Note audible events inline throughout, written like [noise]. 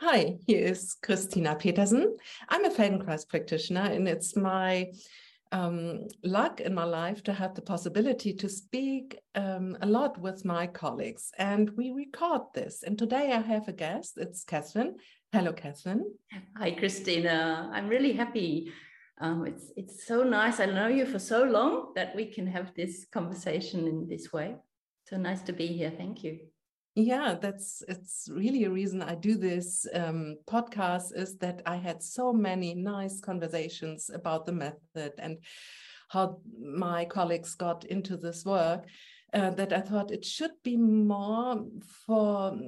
Hi, here is Christina Petersen. I'm a Feldenkrais practitioner, and it's my um, luck in my life to have the possibility to speak um, a lot with my colleagues. And we record this. And today I have a guest. It's Catherine. Hello, Catherine. Hi, Christina. I'm really happy. Um, it's it's so nice. I know you for so long that we can have this conversation in this way. So nice to be here. Thank you yeah that's it's really a reason i do this um, podcast is that i had so many nice conversations about the method and how my colleagues got into this work uh, that i thought it should be more for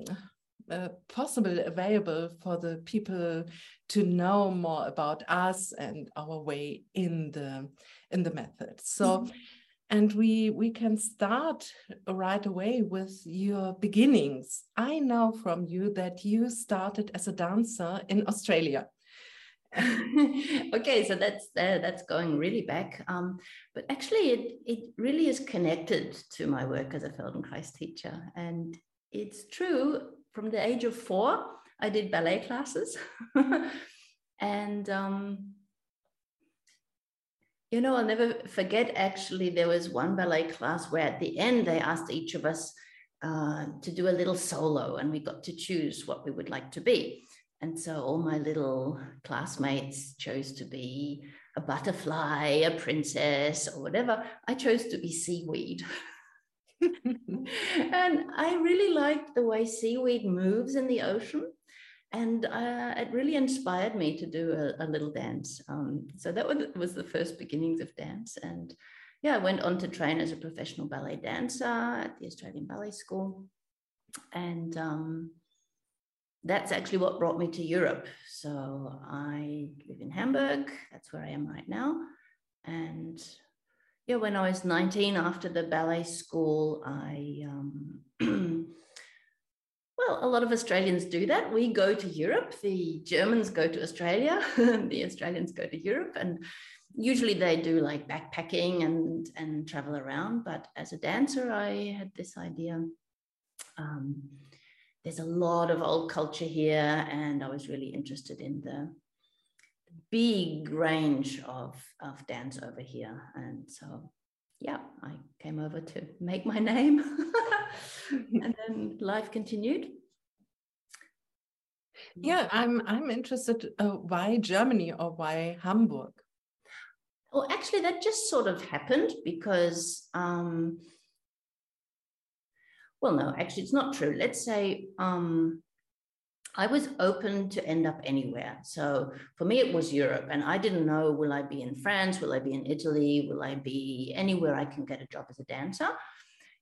uh, possible available for the people to know more about us and our way in the in the method. So mm -hmm and we we can start right away with your beginnings. I know from you that you started as a dancer in australia. [laughs] Okay so that's uh, that's going really back. Um, but actually it, it really is connected to my work as a feldenkrais teacher. And it's true from the age of four i did ballet classes. [laughs] And um, you know, I'll never forget actually, there was one ballet class where at the end they asked each of us uh, to do a little solo and we got to choose what we would like to be. And so all my little classmates chose to be a butterfly, a princess, or whatever. I chose to be seaweed. [laughs] and I really liked the way seaweed moves in the ocean and uh, it really inspired me to do a, a little dance. Um, so that was, was the first beginnings of dance. And yeah, I went on to train as a professional ballet dancer at the Australian Ballet School. And um, that's actually what brought me to Europe. So I live in Hamburg. That's where I am right now. And yeah, when I was 19, after the ballet school, I um, [clears throat] Well, a lot of Australians do that. We go to Europe, the Germans go to Australia, [laughs] the Australians go to Europe, and usually they do like backpacking and, and travel around. But as a dancer, I had this idea. Um, there's a lot of old culture here, and I was really interested in the big range of, of dance over here. And so yeah, I came over to make my name. [laughs] and then life continued. Yeah, I'm I'm interested. Uh, why Germany or why Hamburg? Well, actually, that just sort of happened because. Um, well, no, actually, it's not true. Let's say um, I was open to end up anywhere. So for me, it was Europe. And I didn't know will I be in France? Will I be in Italy? Will I be anywhere I can get a job as a dancer?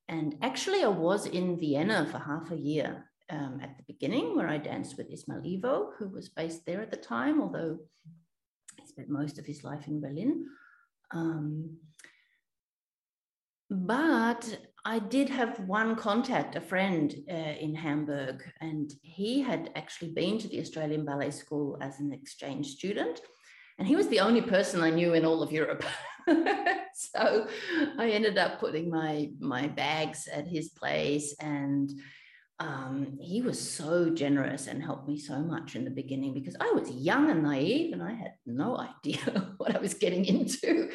And actually, I was in Vienna for half a year um, at the beginning, where I danced with Ismail Ivo, who was based there at the time, although he spent most of his life in Berlin. Um, but I did have one contact, a friend uh, in Hamburg, and he had actually been to the Australian Ballet School as an exchange student. And he was the only person I knew in all of Europe. [laughs] so I ended up putting my, my bags at his place. And um, he was so generous and helped me so much in the beginning because I was young and naive and I had no [laughs] idea what I was getting into.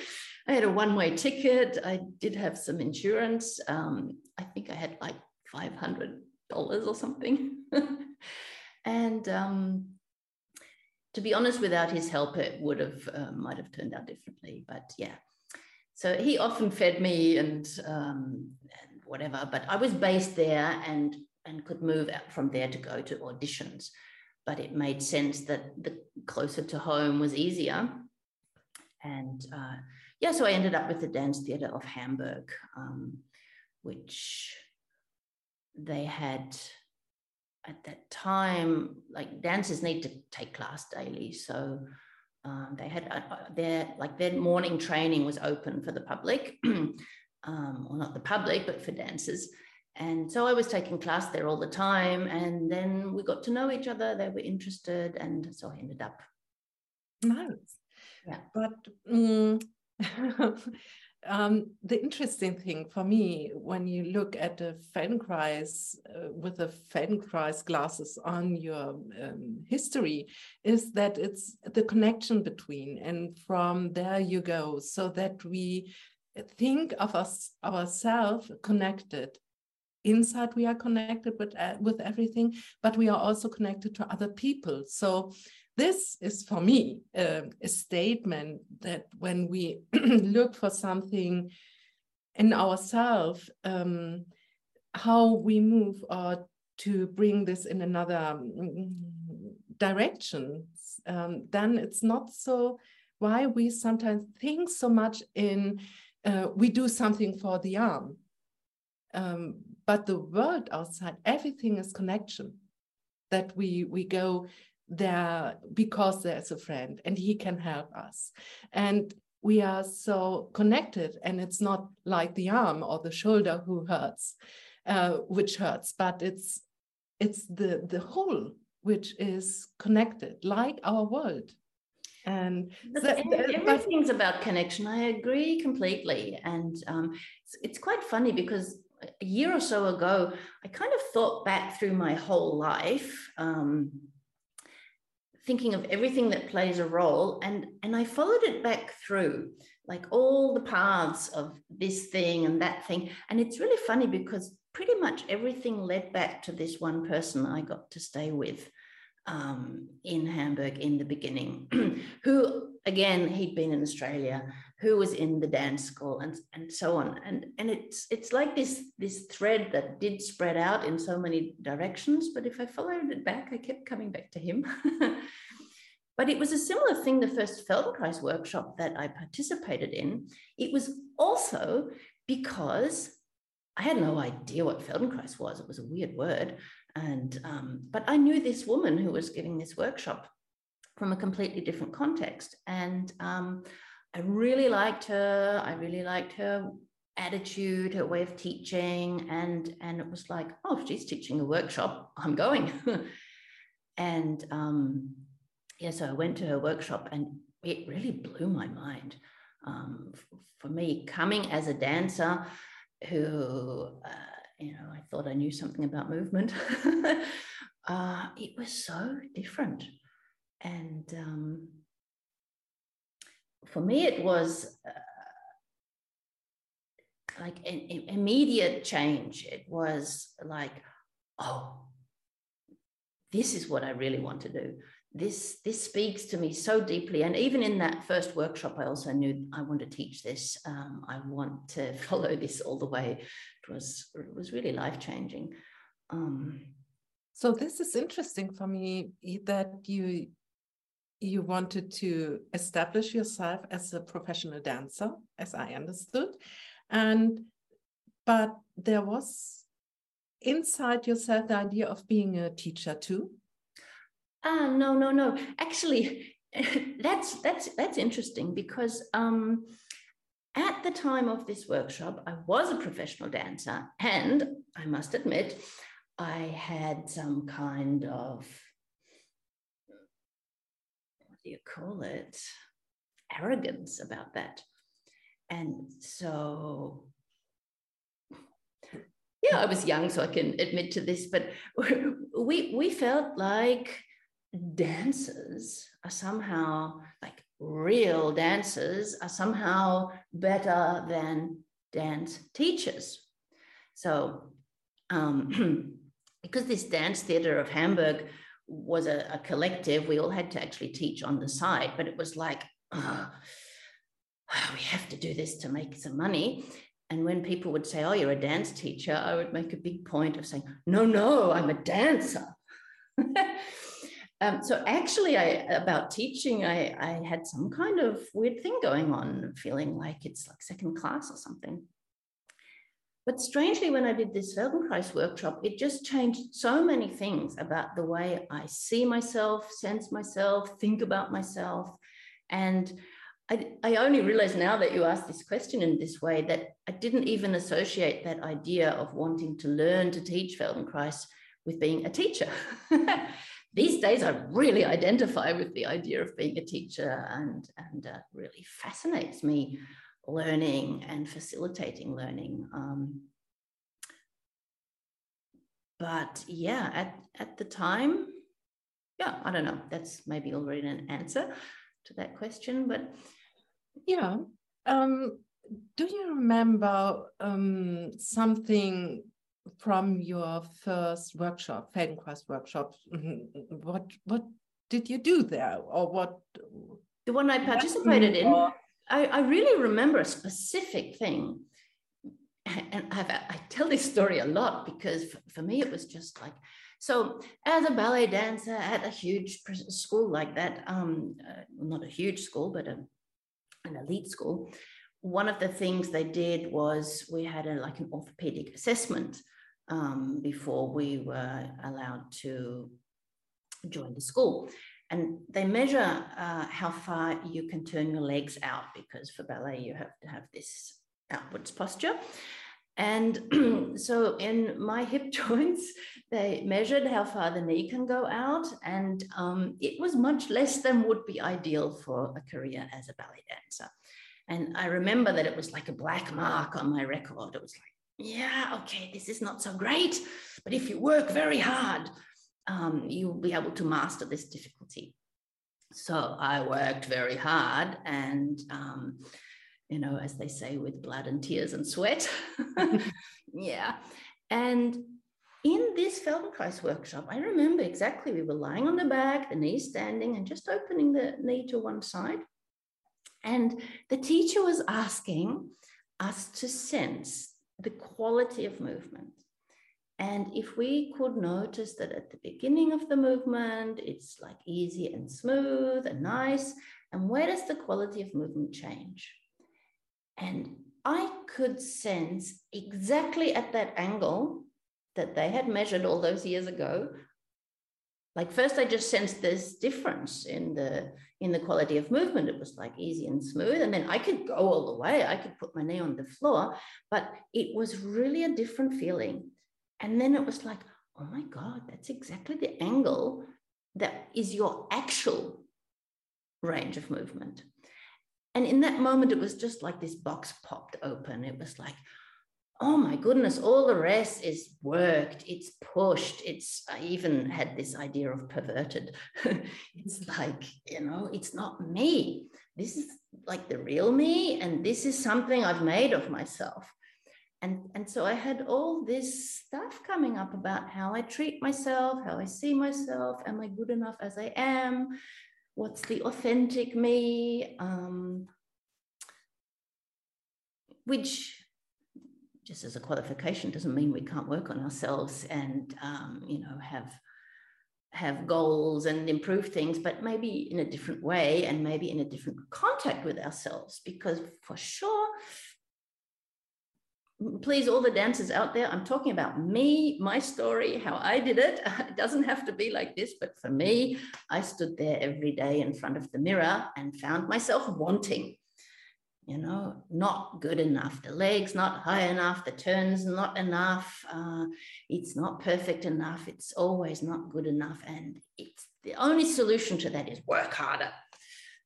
I had a one way ticket. I did have some insurance. Um, I think I had like $500 or something. [laughs] and um, to be honest, without his help, it would have, uh, might have turned out differently. But yeah. So he often fed me and, um, and whatever, but I was based there and, and could move from there to go to auditions. But it made sense that the closer to home was easier. And uh, yeah, so I ended up with the Dance Theatre of Hamburg, um, which they had at that time, like dancers need to take class daily. So um, they had uh, uh their like their morning training was open for the public, [clears throat] um, or not the public, but for dancers. And so I was taking class there all the time. And then we got to know each other. They were interested. And so I ended up. Nice. Yeah. But um, [laughs] um, the interesting thing for me when you look at the Feldenkrais uh, with the Feldenkrais glasses on your um, history is that it's the connection between, and from there you go, so that we think of us ourselves connected. Inside, we are connected with uh, with everything, but we are also connected to other people. So this is for me uh, a statement that when we [clears throat] look for something in ourselves, um, how we move or to bring this in another um, direction, um, then it's not so why we sometimes think so much in uh, we do something for the arm. Um, but the world outside, everything is connection. That we we go there because there's a friend and he can help us. And we are so connected, and it's not like the arm or the shoulder who hurts, uh, which hurts, but it's it's the the whole which is connected, like our world. And everything's but, about connection. I agree completely, and um, it's, it's quite funny because a year or so ago, I kind of thought back through my whole life. Um, thinking of everything that plays a role and and i followed it back through like all the paths of this thing and that thing. And it's really funny because pretty much everything led back to this one person i got to stay with um, in hamburg in the beginning [clears throat] who again he'd been in australia who was in the dance school and and so on. And and it's it's like this this thread that did spread out in so many directions but if i followed it back i kept coming back to him. [laughs] But it was a similar thing the first feldenkrais workshop that i participated in. It was also because i had no idea what feldenkrais was. It was a weird word. And um, but i knew this woman who was giving this workshop from a completely different context. And um, I really liked her. I really liked her attitude, her way of teaching, and and it was like, oh, she's teaching a workshop. I'm going. [laughs] and um, yeah, so I went to her workshop, and it really blew my mind. Um, for me, coming as a dancer, who uh, you know, I thought I knew something about movement. [laughs] uh, it was so different, and um, for me, it was uh, like an, an immediate change. It was like, oh, this is what I really want to do. This this speaks to me so deeply, and even in that first workshop, I also knew I want to teach this. Um, I want to [laughs] follow this all the way. It was it was really life changing. Um, so this is interesting for me that you you wanted to establish yourself as a professional dancer, as I understood. And but there was inside yourself the idea of being a teacher too. Ah, uh, no, no, no. Actually, [laughs] that's that's that's interesting because um, at the time of this workshop, I was a professional dancer, and I must admit, I had some kind of do you call it arrogance about that. And so yeah i was young so i can admit to this but [laughs] we we felt like dancers are somehow like real dancers are somehow better than dance teachers. So um, [clears throat] because this dance theater of hamburg was a, a, collective. We all had to actually teach on the side, but it was like, oh, we have to do this to make some money. And when people would say, Oh, you're a dance teacher, I would make a big point of saying, No, no, I'm a dancer. [laughs] um, so actually, I, about teaching, I, I had some kind of weird thing going on, feeling like it's like second class or something. But strangely, when I did this Feldenkrais workshop, it just changed so many things about the way I see myself, sense myself, think about myself. And I, I only realize now that you asked this question in this way that I didn't even associate that idea of wanting to learn to teach Feldenkrais with being a teacher. [laughs] These days, I really identify with the idea of being a teacher, and, and uh, really fascinates me learning and facilitating learning. Um, but yeah, at, at the time, yeah, I don't know. That's maybe already an answer to that question, but yeah. Um, do you remember um, something from your first workshop, Feldenkrais workshop? What what did you do there, or what? The one I participated in. I, I really remember a specific thing. And I've, i tell this story a lot because for, me it was just like so as a ballet dancer at a huge school like that um, uh, not a huge school but a, an elite school one of the things they did was we had a, like an orthopedic assessment um, before we were allowed to join the school and they measure uh, how far you can turn your legs out because for ballet you have to have this outwards posture and [clears throat] so in my hip [laughs] joints, they measured how far the knee can go out, and um, it was much less than would be ideal for a career as a ballet dancer. And I remember that it was like a black mark on my record. It was like, yeah, okay, this is not so great, but if you work very hard, um, you'll be able to master this difficulty. So I worked very hard and um, you know, as they say, with blood and tears and sweat. [laughs] [laughs] yeah. And in this Feldenkrais workshop, I remember exactly we were lying on the back, the knee standing, and just opening the knee to one side. And the teacher was asking us to sense the quality of movement. And if we could notice that at the beginning of the movement, it's like easy and smooth and nice, and where does the quality of movement change? And I could sense exactly at that angle that they had measured all those years ago. Like first, I just sensed this difference in the in the quality of movement. It was like easy and smooth, and then I could go all the way. I could put my knee on the floor, but it was really a different feeling. And then it was like, oh my god, that's exactly the angle that is your actual range of movement. And in that moment, it was just like this box popped open. It was like, oh my goodness, all the rest is worked, it's pushed. It's, I even had this idea of perverted. [laughs] it's like, you know, it's not me. This is like the real me. And this is something I've made of myself. And, and so I had all this stuff coming up about how I treat myself, how I see myself. Am I good enough as I am? what's the authentic me, um, which just as a qualification doesn't mean we can't work on ourselves and um, you know have have goals and improve things but maybe in a different way and maybe in a different contact with ourselves because for sure please all the dancers out there i'm talking about me my story how i did it. [laughs] It doesn't have to be like this but for me i stood there every day in front of the mirror and found myself wanting you know not good enough the legs not high enough the turns not enough uh, it's not perfect enough it's always not good enough and it's the only solution to that is work harder.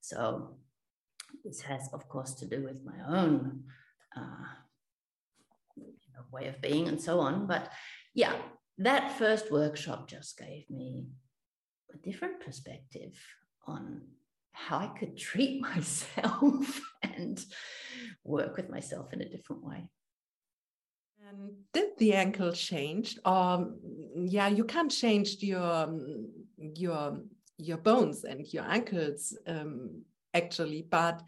So this has of course to do with my own uh, way of being and so on. But yeah, that first workshop just gave me a different perspective on how I could treat [laughs] myself and work with myself in a different way. And did the ankle change? Um, yeah, you can't change your your your bones and your ankles um, actually, but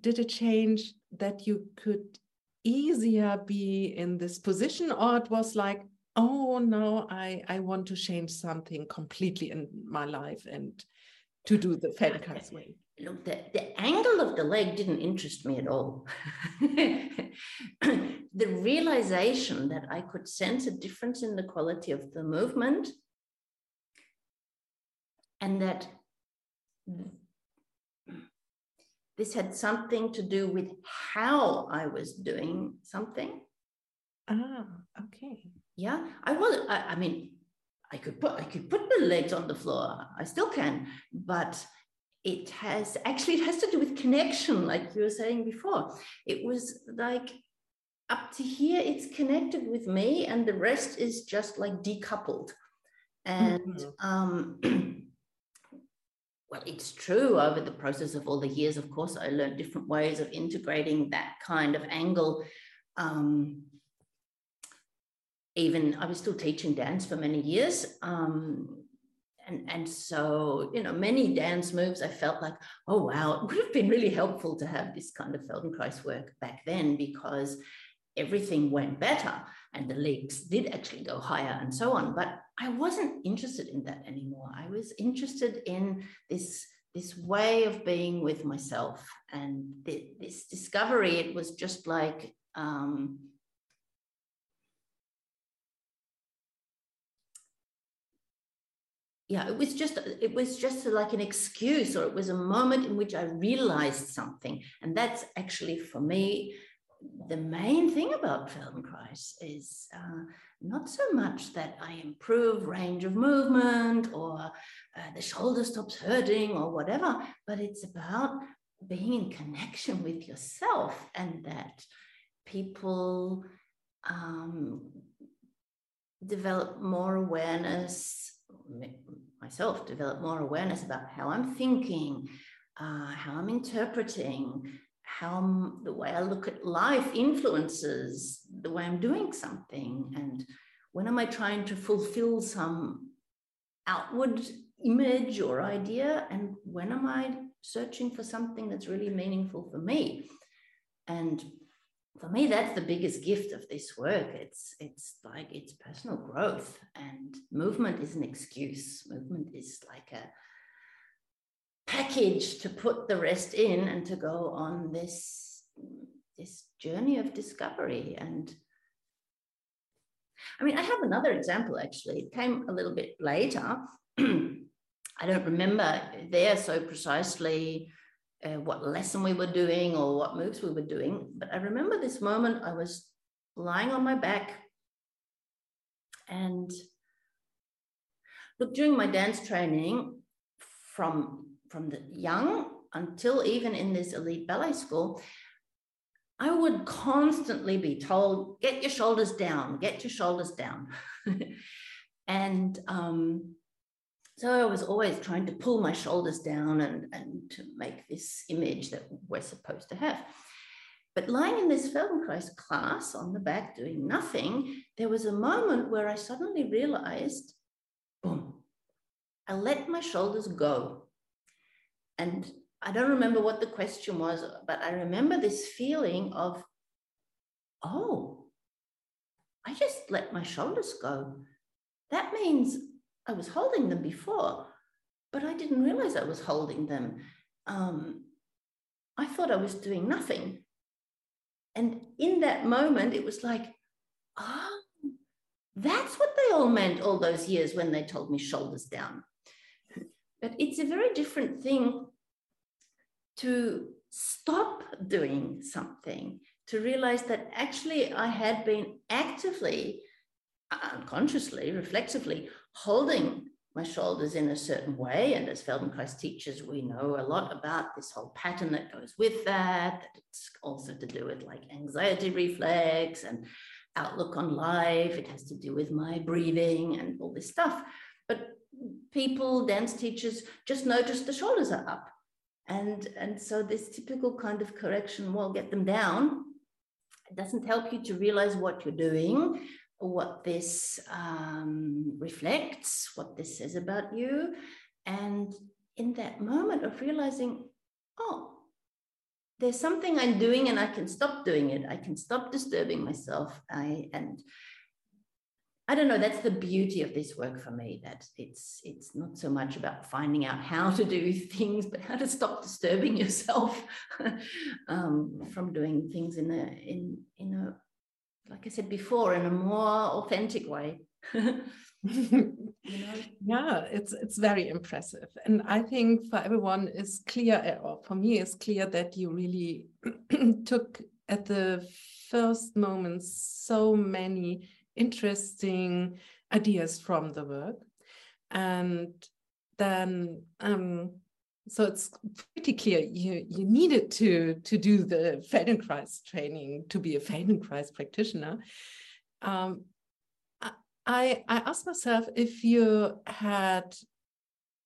did it change that you could easier be in this position or it was like oh no i i want to change something completely in my life and to do the Feldenkrais way. look the, the angle of the leg didn't interest me at all. [laughs] The realization that i could sense a difference in the quality of the movement and that this had something to do with how I was doing something. Ah, okay. Yeah, I was. I, I mean, I could put I could put my legs on the floor. I still can, but it has actually it has to do with connection like you were saying before it was like up to here it's connected with me and the rest is just like decoupled and mm-hmm. um [clears throat] well it's true over the process of all the years of course i learned different ways of integrating that kind of angle. Um even i was still teaching dance for many years um and, and so, you know, many dance moves, I felt like, oh, wow, it would have been really helpful to have this kind of Feldenkrais work back then because everything went better and the leagues did actually go higher and so on. But I wasn't interested in that anymore. I was interested in this, this way of being with myself and this discovery. It was just like, um, yeah it was just it was just like an excuse or it was a moment in which i realized something and that's actually for me the main thing about feldenkrais is uh, not so much that i improve range of movement or uh, the shoulder stops hurting or whatever but it's about being in connection with yourself and that people um, develop more awareness myself develop more awareness about how I'm thinking, uh, how I'm interpreting, how the way I look at life influences the way I'm doing something. And when am I trying to fulfill some outward image or idea? And when am I searching for something that's really meaningful for me? And for me that's the biggest gift of this work it's it's like it's personal growth and movement is an excuse movement is like a package to put the rest in and to go on this this journey of discovery and i mean i have another example actually it came a little bit later [clears throat] i don't remember there so precisely uh, what lesson we were doing or what moves we were doing. But I remember this moment I was lying on my back and look, during my dance training from, from the young until even in this elite ballet school, I would constantly be told, get your shoulders down, get your shoulders down. [laughs] and um, so I was always trying to pull my shoulders down and, and to make this image that we're supposed to have. But lying in this Feldenkrais class on the back doing nothing, there was a moment where I suddenly realized, boom, I let my shoulders go. And I don't remember what the question was, but I remember this feeling of, oh, I just let my shoulders go. That means I was holding them before, but I didn't realize I was holding them. Um, I thought I was doing nothing. And in that moment, it was like, oh, that's what they all meant all those years when they told me shoulders down. But it's a very different thing to stop doing something, to realize that actually I had been actively, unconsciously, reflexively holding my shoulders in a certain way. And as Feldenkrais teachers, we know a lot about this whole pattern that goes with that, that it's also to do with like anxiety reflex and outlook on life. It has to do with my breathing and all this stuff. But people, dance teachers, just notice the shoulders are up. And, and so this typical kind of correction, well, get them down. It doesn't help you to realize what you're doing what this um, reflects, what this says about you. And in that moment of realizing, oh, there's something I'm doing and I can stop doing it. I can stop disturbing myself. I and I don't know. That's the beauty of this work for me. That it's it's not so much about finding out how to do things, but how to stop disturbing yourself [laughs] um, from doing things in a in in a like I said before, in a more authentic way. [laughs] you know? Yeah, it's it's very impressive, and I think for everyone is clear, or for me is clear that you really [clears throat] took at the first moments so many interesting ideas from the work, and then um, so it's pretty clear you you needed to to do the Feldenkrais training to be a Feldenkrais practitioner. Um, I I asked myself if you had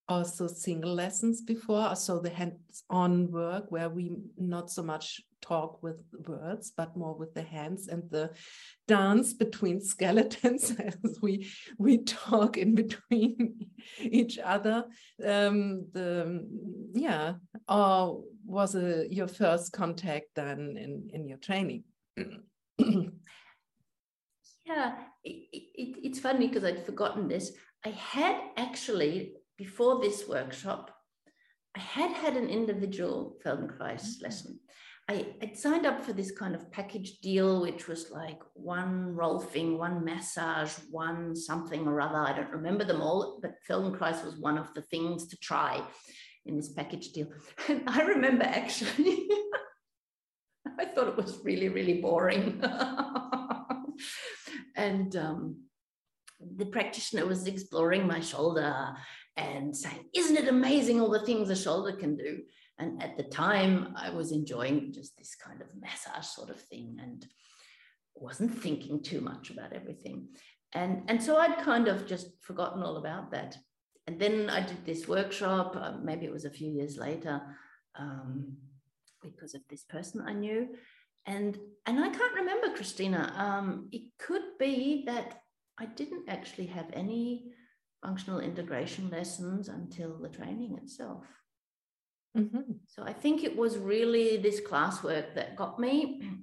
also single lessons before, so the hands-on work where we not so much talk with words, but more with the hands and the dance between [laughs] skeletons as we we talk in between [laughs] each other. Um, the yeah, or was it your first contact then in in your training? [clears throat] yeah, it, it, it's funny because I'd forgotten this. I had actually before this workshop, I had had an individual Feldenkrais mm-hmm. lesson. I had signed up for this kind of package deal, which was like one rolfing, one massage, one something or other. I don't remember them all, but Feldenkrais was one of the things to try in this package deal. [laughs] And I remember actually, [laughs] I thought it was really, really boring. [laughs] and um, the practitioner was exploring my shoulder and saying, Isn't it amazing all the things a shoulder can do? And at the time, I was enjoying just this kind of massage sort of thing and wasn't thinking too much about everything. And, and so I'd kind of just forgotten all about that. And then I did this workshop, uh, maybe it was a few years later, um, because of this person I knew. And, and I can't remember, Christina. Um, it could be that I didn't actually have any functional integration lessons until the training itself. Mm-hmm. So I think it was really this classwork that got me. [clears throat]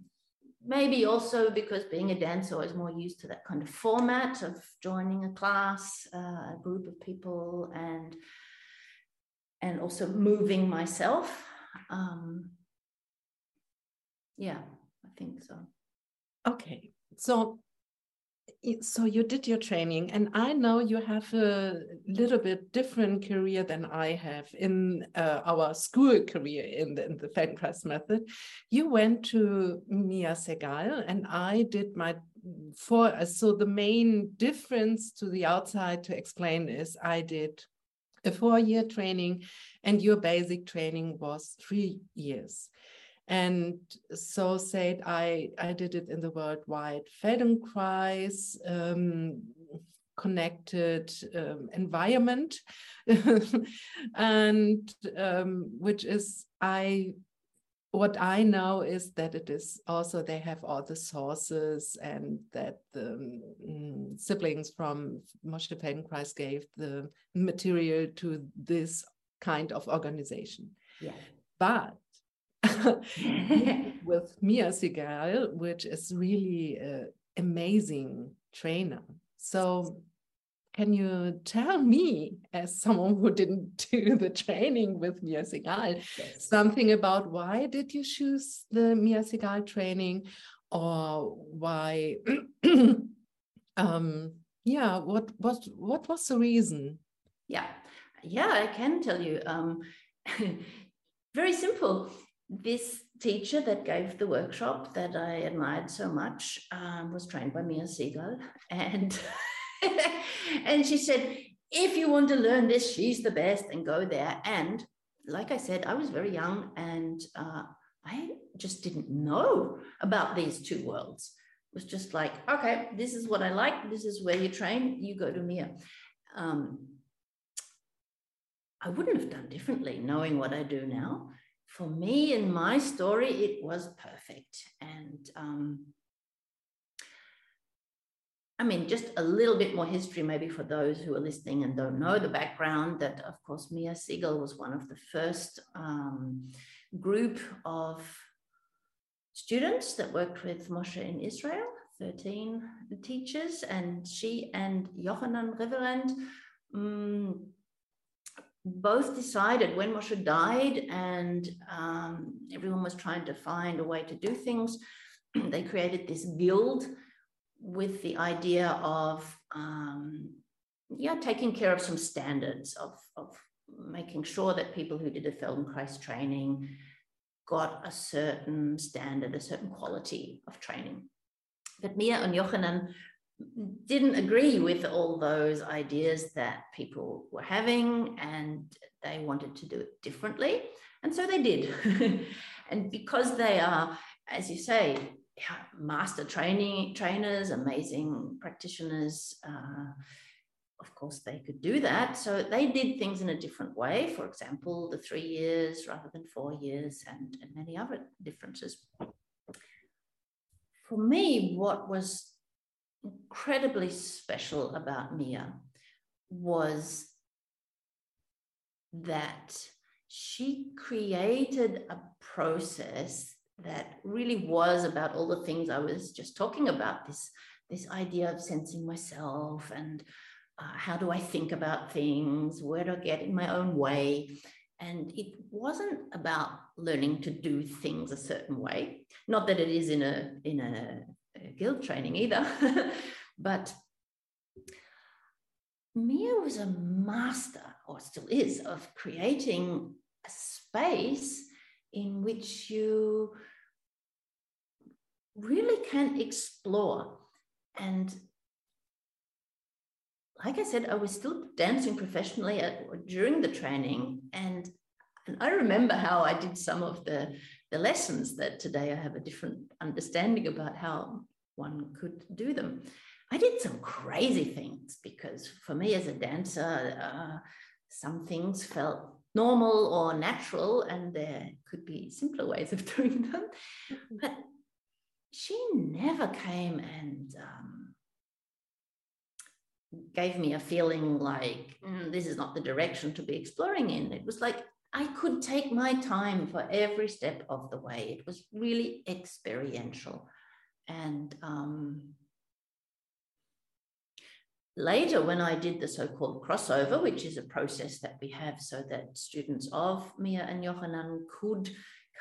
Maybe also because being a dancer, I was more used to that kind of format of joining a class, uh, a group of people, and and also moving myself. Um, yeah, I think so. Okay, so so you did your training and i know you have a little bit different career than i have in uh, our school career in the, in the method. You went to mia segal and i did my four so the main difference to the outside to explain is i did a four year training and your basic training was three years and so said I, I did it in the worldwide Feldenkrais um, connected um, environment, [laughs] and um, which is I what I know is that it is also they have all the sources and that the um, siblings from Moshe Feldenkrais gave the material to this kind of organization. Yeah. But [laughs] with Mia Segal, which is really an amazing trainer. So, can you tell me, as someone who didn't [laughs] do the training with Mia Segal, yes. something about why did you choose the Mia Segal training, or why? [clears throat] um, yeah, what what what was the reason? Yeah, yeah, I can tell you. Um, [laughs] very simple this teacher that gave the workshop that I admired so much um, was trained by Mia Segal. And, [laughs] and she said, if you want to learn this, she's the best and go there. And like I said, I was very young and uh, I just didn't know about these two worlds. It was just like, okay, this is what I like. This is where you train. You go to Mia. Um, I wouldn't have done differently knowing what I do now for me in my story, it was perfect. And um, I mean, just a little bit more history, maybe for those who are listening and don't know the background, that of course, Mia Segal was one of the first um, group of students that worked with Moshe in Israel, 13 teachers, and she and Yochanan Rywerant um, both decided when Moshe died and um, everyone was trying to find a way to do things, [clears throat] they created this guild with the idea of um, yeah, taking care of some standards of, of making sure that people who did a Feldenkrais training got a certain standard, a certain quality of training. But Mia and Yochanan didn't agree with all those ideas that people were having and they wanted to do it differently. And so they did. [laughs] and because they are, as you say, master training trainers, amazing practitioners, uh, of course, they could do that. So they did things in a different way. For example, the three years rather than four years, and, and many other differences. For me, what was incredibly special about Mia was that she created a process that really was about all the things I was just talking about this, this idea of sensing myself and uh, how do I think about things? Where do I get in my own way? And it wasn't about learning to do things a certain way. Not that it is in a in a, a guild training either, [laughs] but Mia was a master, or still is, of creating a space in which you really can explore and like I said, I was still dancing professionally at, during the training. And, and I remember how I did some of the, the lessons that today I have a different understanding about how one could do them. I did some crazy things because for me as a dancer, uh, some things felt normal or natural, and there could be simpler ways of [laughs] doing them. Mm-hmm. But she never came and um, gave me a feeling like mm, this is not the direction to be exploring in. It was like I could take my time for every step of the way. It was really experiential. And um, later, when I did the so called crossover, which is a process that we have so that students of Mia and Yohanan could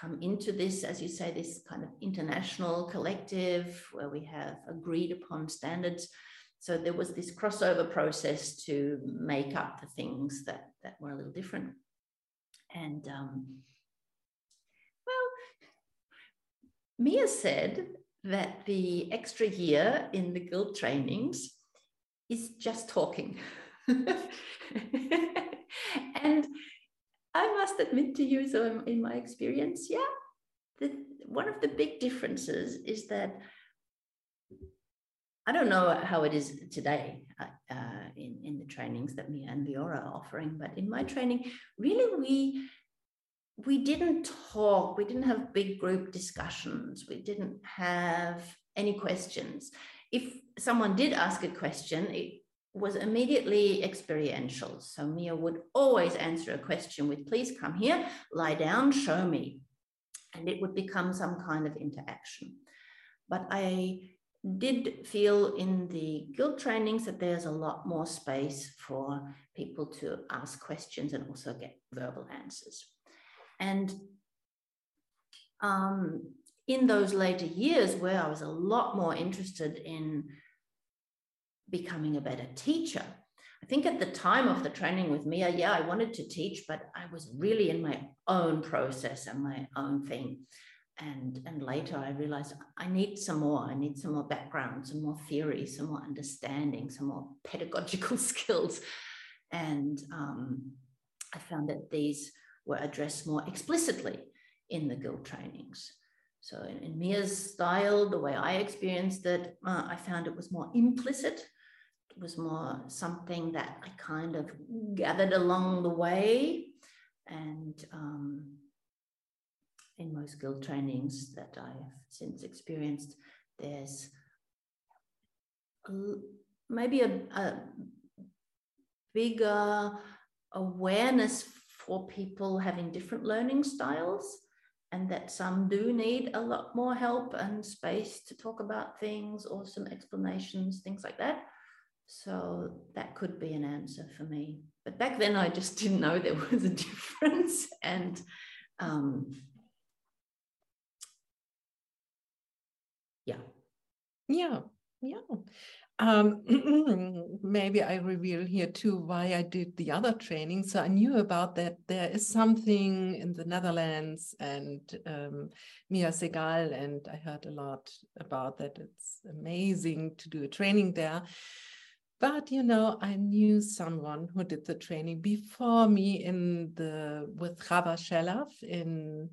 come into this, as you say, this kind of international collective where we have agreed upon standards so there was this crossover process to make up the things that, that were a little different. And um, well, Mia said that the extra year in the guild trainings is just talking. [laughs] and I must admit to you, so in my experience, yeah, the, one of the big differences is that I don't know how it is today uh, uh, in, in the trainings that Mia and Leora are offering, but in my training, really we we didn't talk, we didn't have big group discussions, we didn't have any questions. If someone did ask a question, it was immediately experiential. So Mia would always answer a question with, please come here, lie down, show me. And it would become some kind of interaction. But I did feel in the guild trainings that there's a lot more space for people to ask questions and also get verbal answers. And um, in those later years, where I was a lot more interested in becoming a better teacher, I think at the time of the training with Mia, yeah, I wanted to teach, but I was really in my own process and my own thing. And and later i realized i need some more. I need some more background some more theory some more understanding some more [laughs] pedagogical skills. And um, i found that these were addressed more explicitly in the guild trainings so in, in mia's style the way i experienced it uh, i found it was more implicit. It was more something that i kind of gathered along the way. And um, in most guild trainings that I've since experienced, there's maybe a, a bigger awareness for people having different learning styles and that some do need a lot more help and space to talk about things or some explanations, things like that. So that could be an answer for me. But back then, I just [laughs] didn't know there was a difference. [laughs] And um, yeah yeah yeah um, [clears throat] maybe I reveal here too why I did the other training. So I knew about that there is something in the Netherlands and um, Mia Segal, and I heard a lot about that. It's amazing to do a training there. But you know, I knew someone who did the training before me in the with Chava Shelhav in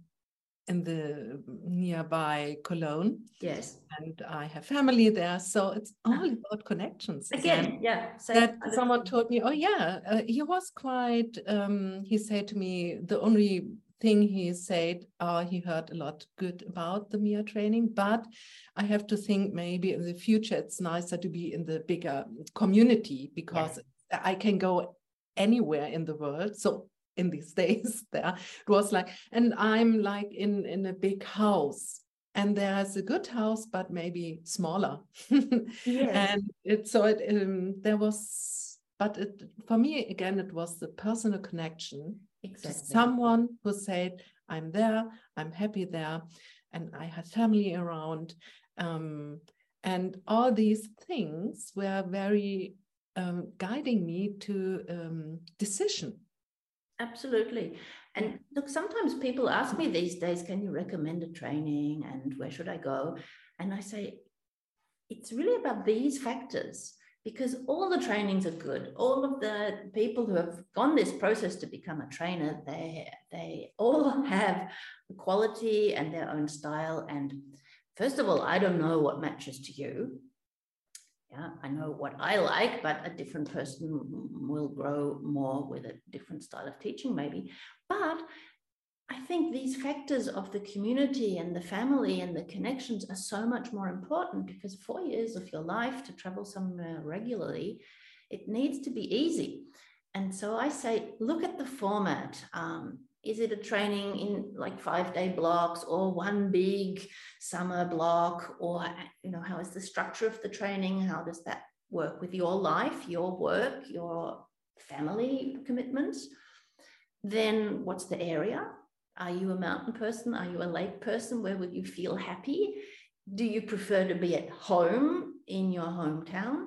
in the nearby Cologne. Yes. And I have family there. So it's all ah. about connections. Again, again. yeah. that someone told me, oh, yeah, uh, he was quite, um, he said to me, the only thing he said, uh, he heard a lot good about the Mia training, but I have to think maybe in the future it's nicer to be in the bigger community because yes. I can go anywhere in the world. So in these [laughs] days there it was like and i'm like in in a big house and there's a good house but maybe smaller [laughs] yes. and it so it um, there was but it for me again it was the personal connection exactly. someone who said i'm there i'm happy there and i had family around um, and all these things were very um, guiding me to um, decision Absolutely. And look, sometimes people ask me these days, can you recommend a training and where should I go? And I say, it's really about these factors because all the trainings are good. All of the people who have gone this process to become a trainer, they, they all have quality and their own style. And first of all, I don't know what matches to you. Yeah, I know what I like, but a different person will grow more with a different style of teaching, maybe. But I think these factors of the community and the family and the connections are so much more important because four years of your life to travel somewhere regularly, it needs to be easy. And so I say, look at the format. Um, is it a training in like five day blocks or one big summer block? Or you know how is the structure of the training? How does that work with your life your work your family commitments? Then what's the area? Are you a mountain person? Are you a lake person? Where would you feel happy? Do you prefer to be at home in your hometown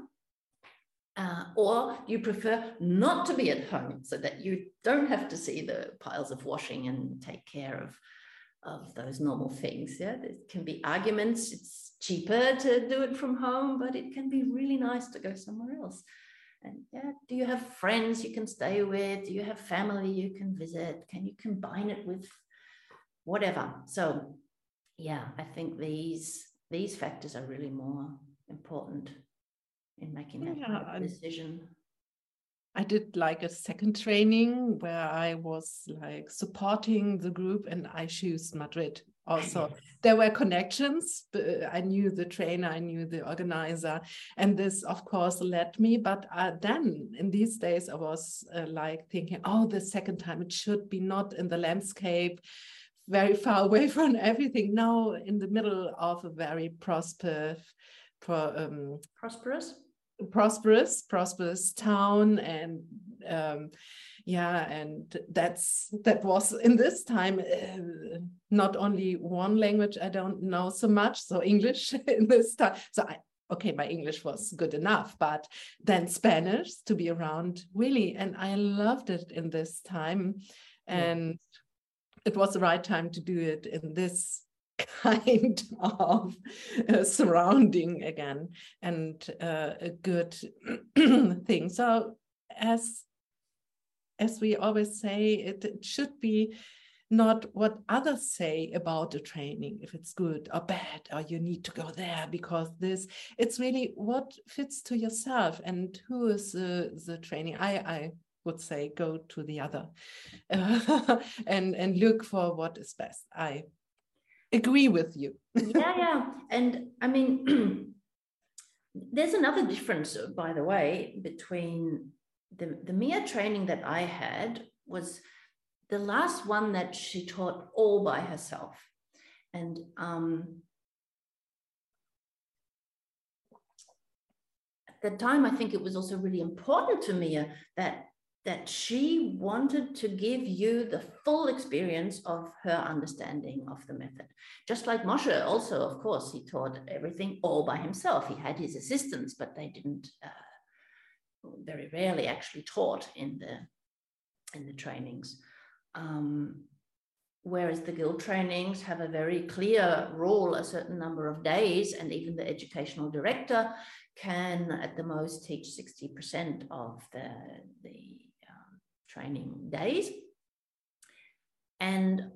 uh, or you prefer not to be at home so that you don't have to see the piles of washing and take care of, of those normal things. Yeah, there can be arguments. It's cheaper to do it from home, but it can be really nice to go somewhere else. And yeah, do you have friends you can stay with? Do you have family you can visit? Can you combine it with whatever? So yeah, I think these these factors are really more important in making that yeah, decision? I did like a second training where I was like supporting the group and I chose Madrid. Also, [laughs] there were connections. I knew the trainer, I knew the organizer, and this, of course, led me. But uh, then, in these days, I was uh, like thinking, oh, the second time it should be not in the landscape, very far [laughs] away from everything. Now, in the middle of a very prosperous, pro, um, prosperous prosperous prosperous prosperous town and um, yeah and that's that was in this time uh, not only one language i don't know so much so english [laughs] in this time so i okay my english was good enough but then spanish to be around really and i loved it in this time and yeah. it was the right time to do it in this [laughs] kind of uh, surrounding again and uh, a good [clears throat] thing. So as as we always say it, it, should be not what others say about the training if it's good or bad or you need to go there because this it's really what fits to yourself and who is the, the training i i would say go to the other uh, [laughs] and and look for what is best. I agree with you. [laughs] yeah, yeah. And I mean, [clears throat] there's another difference, by the way, between the, the Mia training that I had was the last one that she taught all by herself. And um, at the time, I think it was also really important to Mia that that she wanted to give you the full experience of her understanding of the method. Just like Moshe, also, of course, he taught everything all by himself. He had his assistants, but they didn't uh, very rarely actually taught in the in the trainings. Um, whereas the guild trainings have a very clear rule, a certain number of days, and even the educational director can at the most teach 60% of the, the training days. And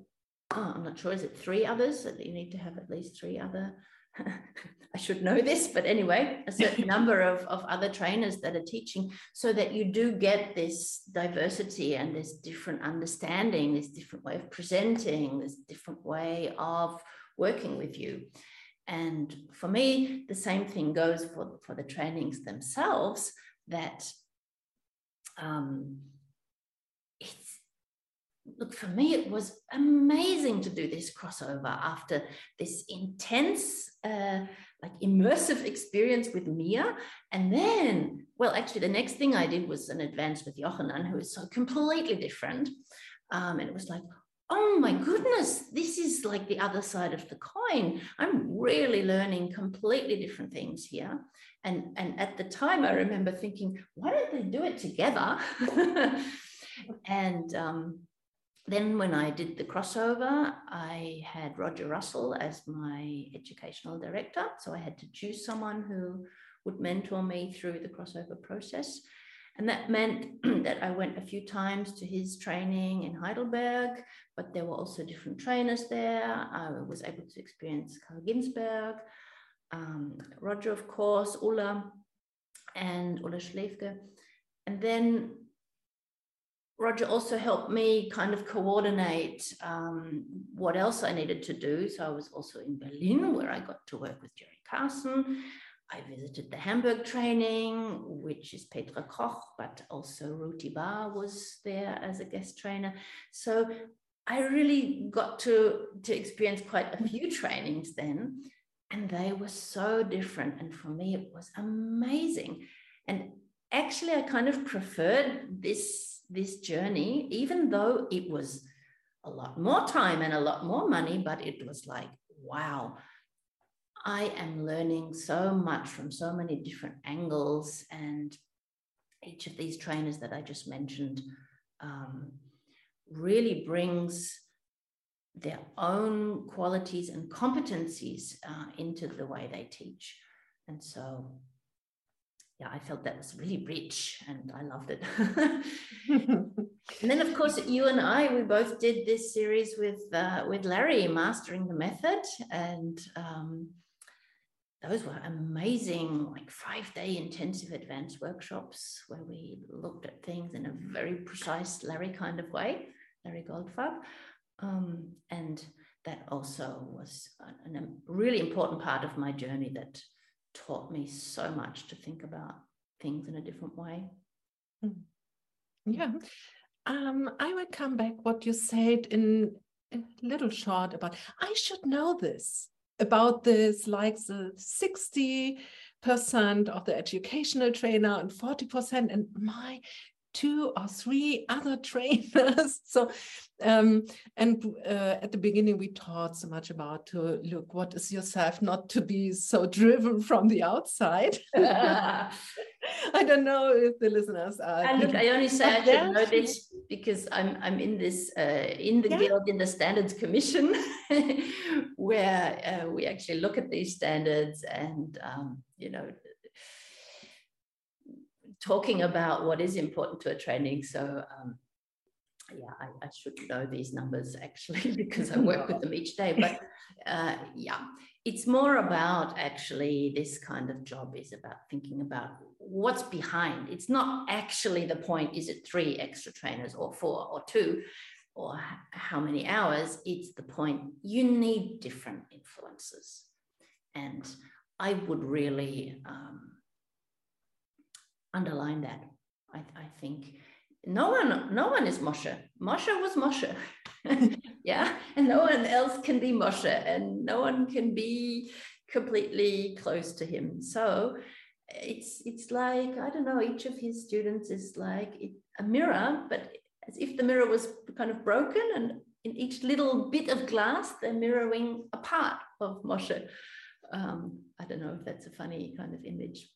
oh, I'm not sure, is it three others that you need to have at least three other? [laughs] I should know this, but anyway, a certain [laughs] number of, of other trainers that are teaching so that you do get this diversity and this different understanding, this different way of presenting, this different way of working with you. And for me, the same thing goes for, for the trainings themselves that um, look, for me, it was amazing to do this crossover after this intense, uh, like immersive experience with Mia. And then, well, actually, the next thing I did was an advance with Yochanan, who is so completely different. Um, and it was like, oh my goodness, this is like the other side of the coin. I'm really learning completely different things here. And, and at the time, I remember thinking, why don't they do it together? [laughs] and um, then when I did the crossover, I had Roger Russell as my educational director. So I had to choose someone who would mentor me through the crossover process. And that meant [clears throat] that I went a few times to his training in Heidelberg, but there were also different trainers there. I was able to experience Carl Ginsburg, um, Roger, of course, Ulla, and Ulla Schläfke. And then Roger also helped me kind of coordinate um, what else I needed to do. So I was also in Berlin, where I got to work with Jerry Karzen. I visited the Hamburg training, which is Petra Koch, but also Ruti Bar was there as a guest trainer. So I really got to, to experience quite a few trainings then, and they were so different. And for me, it was amazing. And actually, I kind of preferred this this journey, even though it was a lot more time and a lot more money, but it was like, wow, I am learning so much from so many different angles. And each of these trainers that I just mentioned um, really brings their own qualities and competencies uh, into the way they teach. And so yeah, I felt that was really rich and I loved it. [laughs] and then, of course, you and I, we both did this series with uh, with Larry, mastering the method, and um, those were amazing, like five day intensive advanced workshops where we looked at things in a very precise Larry kind of way, Larry Goldfarb, um, and that also was a, a really important part of my journey that taught me so much to think about things in a different way. Hmm. Yeah. Um, I will come back what you said in a little short about I should know this about this, like the 60% of the educational trainer and 40% and my two or three other [laughs] trainers. so, um, and uh, at the beginning, we taught so much about to look what is yourself, not to be so driven from the outside. [laughs] I don't know if the listeners are. And look, I only say I should know this because I'm I'm in this uh, in the yeah. guild in the standards commission, [laughs] where uh, we actually look at these standards and um, you know talking about what is important to a training. So um, yeah, I, I, should know these numbers actually [laughs] because I work with them each day. But uh, yeah, it's more about actually this kind of job is about thinking about what's behind. It's not actually the point, is it three extra trainers or four or two or how many hours? It's the point you need different influences. And I would really um, underline that. I, I think no one, no one is Moshe. Moshe was Moshe. [laughs] yeah. And no one else can be Moshe and no one can be completely close to him. So it's it's like, I don't know, each of his students is like a mirror, but as if the mirror was kind of broken and in each little bit of glass, they're mirroring a part of Moshe. Um, I don't know if that's a funny kind of image.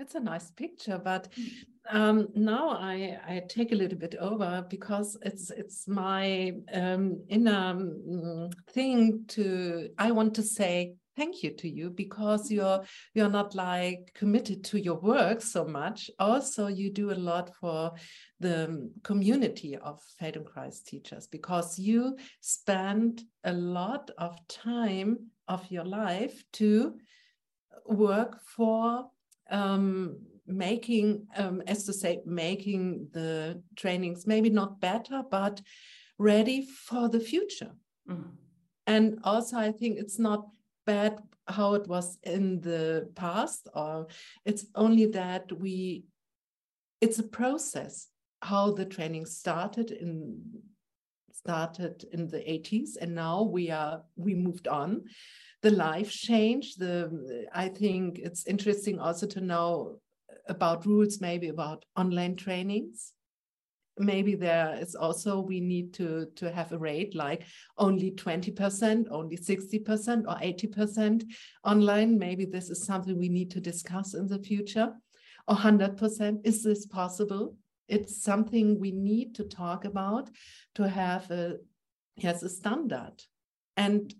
It's a nice picture, but hmm. um, now I, I take a little bit over because it's it's my um, inner um, thing to I want to say thank you to you because you're you're not like committed to your work so much also you do a lot for the community of Feldenkrais teachers because you spend a lot of time of your life to work for um, making um, as to say making the trainings maybe not better but ready for the future mm. and also i think it's not bad how it was in the past or it's only that we it's a process how the training started in started in the 80s and now we are we moved on the life change. the i think it's interesting also to know about rules maybe about online trainings. Maybe there is also we need to to have a rate like only 20% only 60% or 80% online. Maybe this is something we need to discuss in the future. Or 100% is this possible? It's something we need to talk about to have a yes a standard. And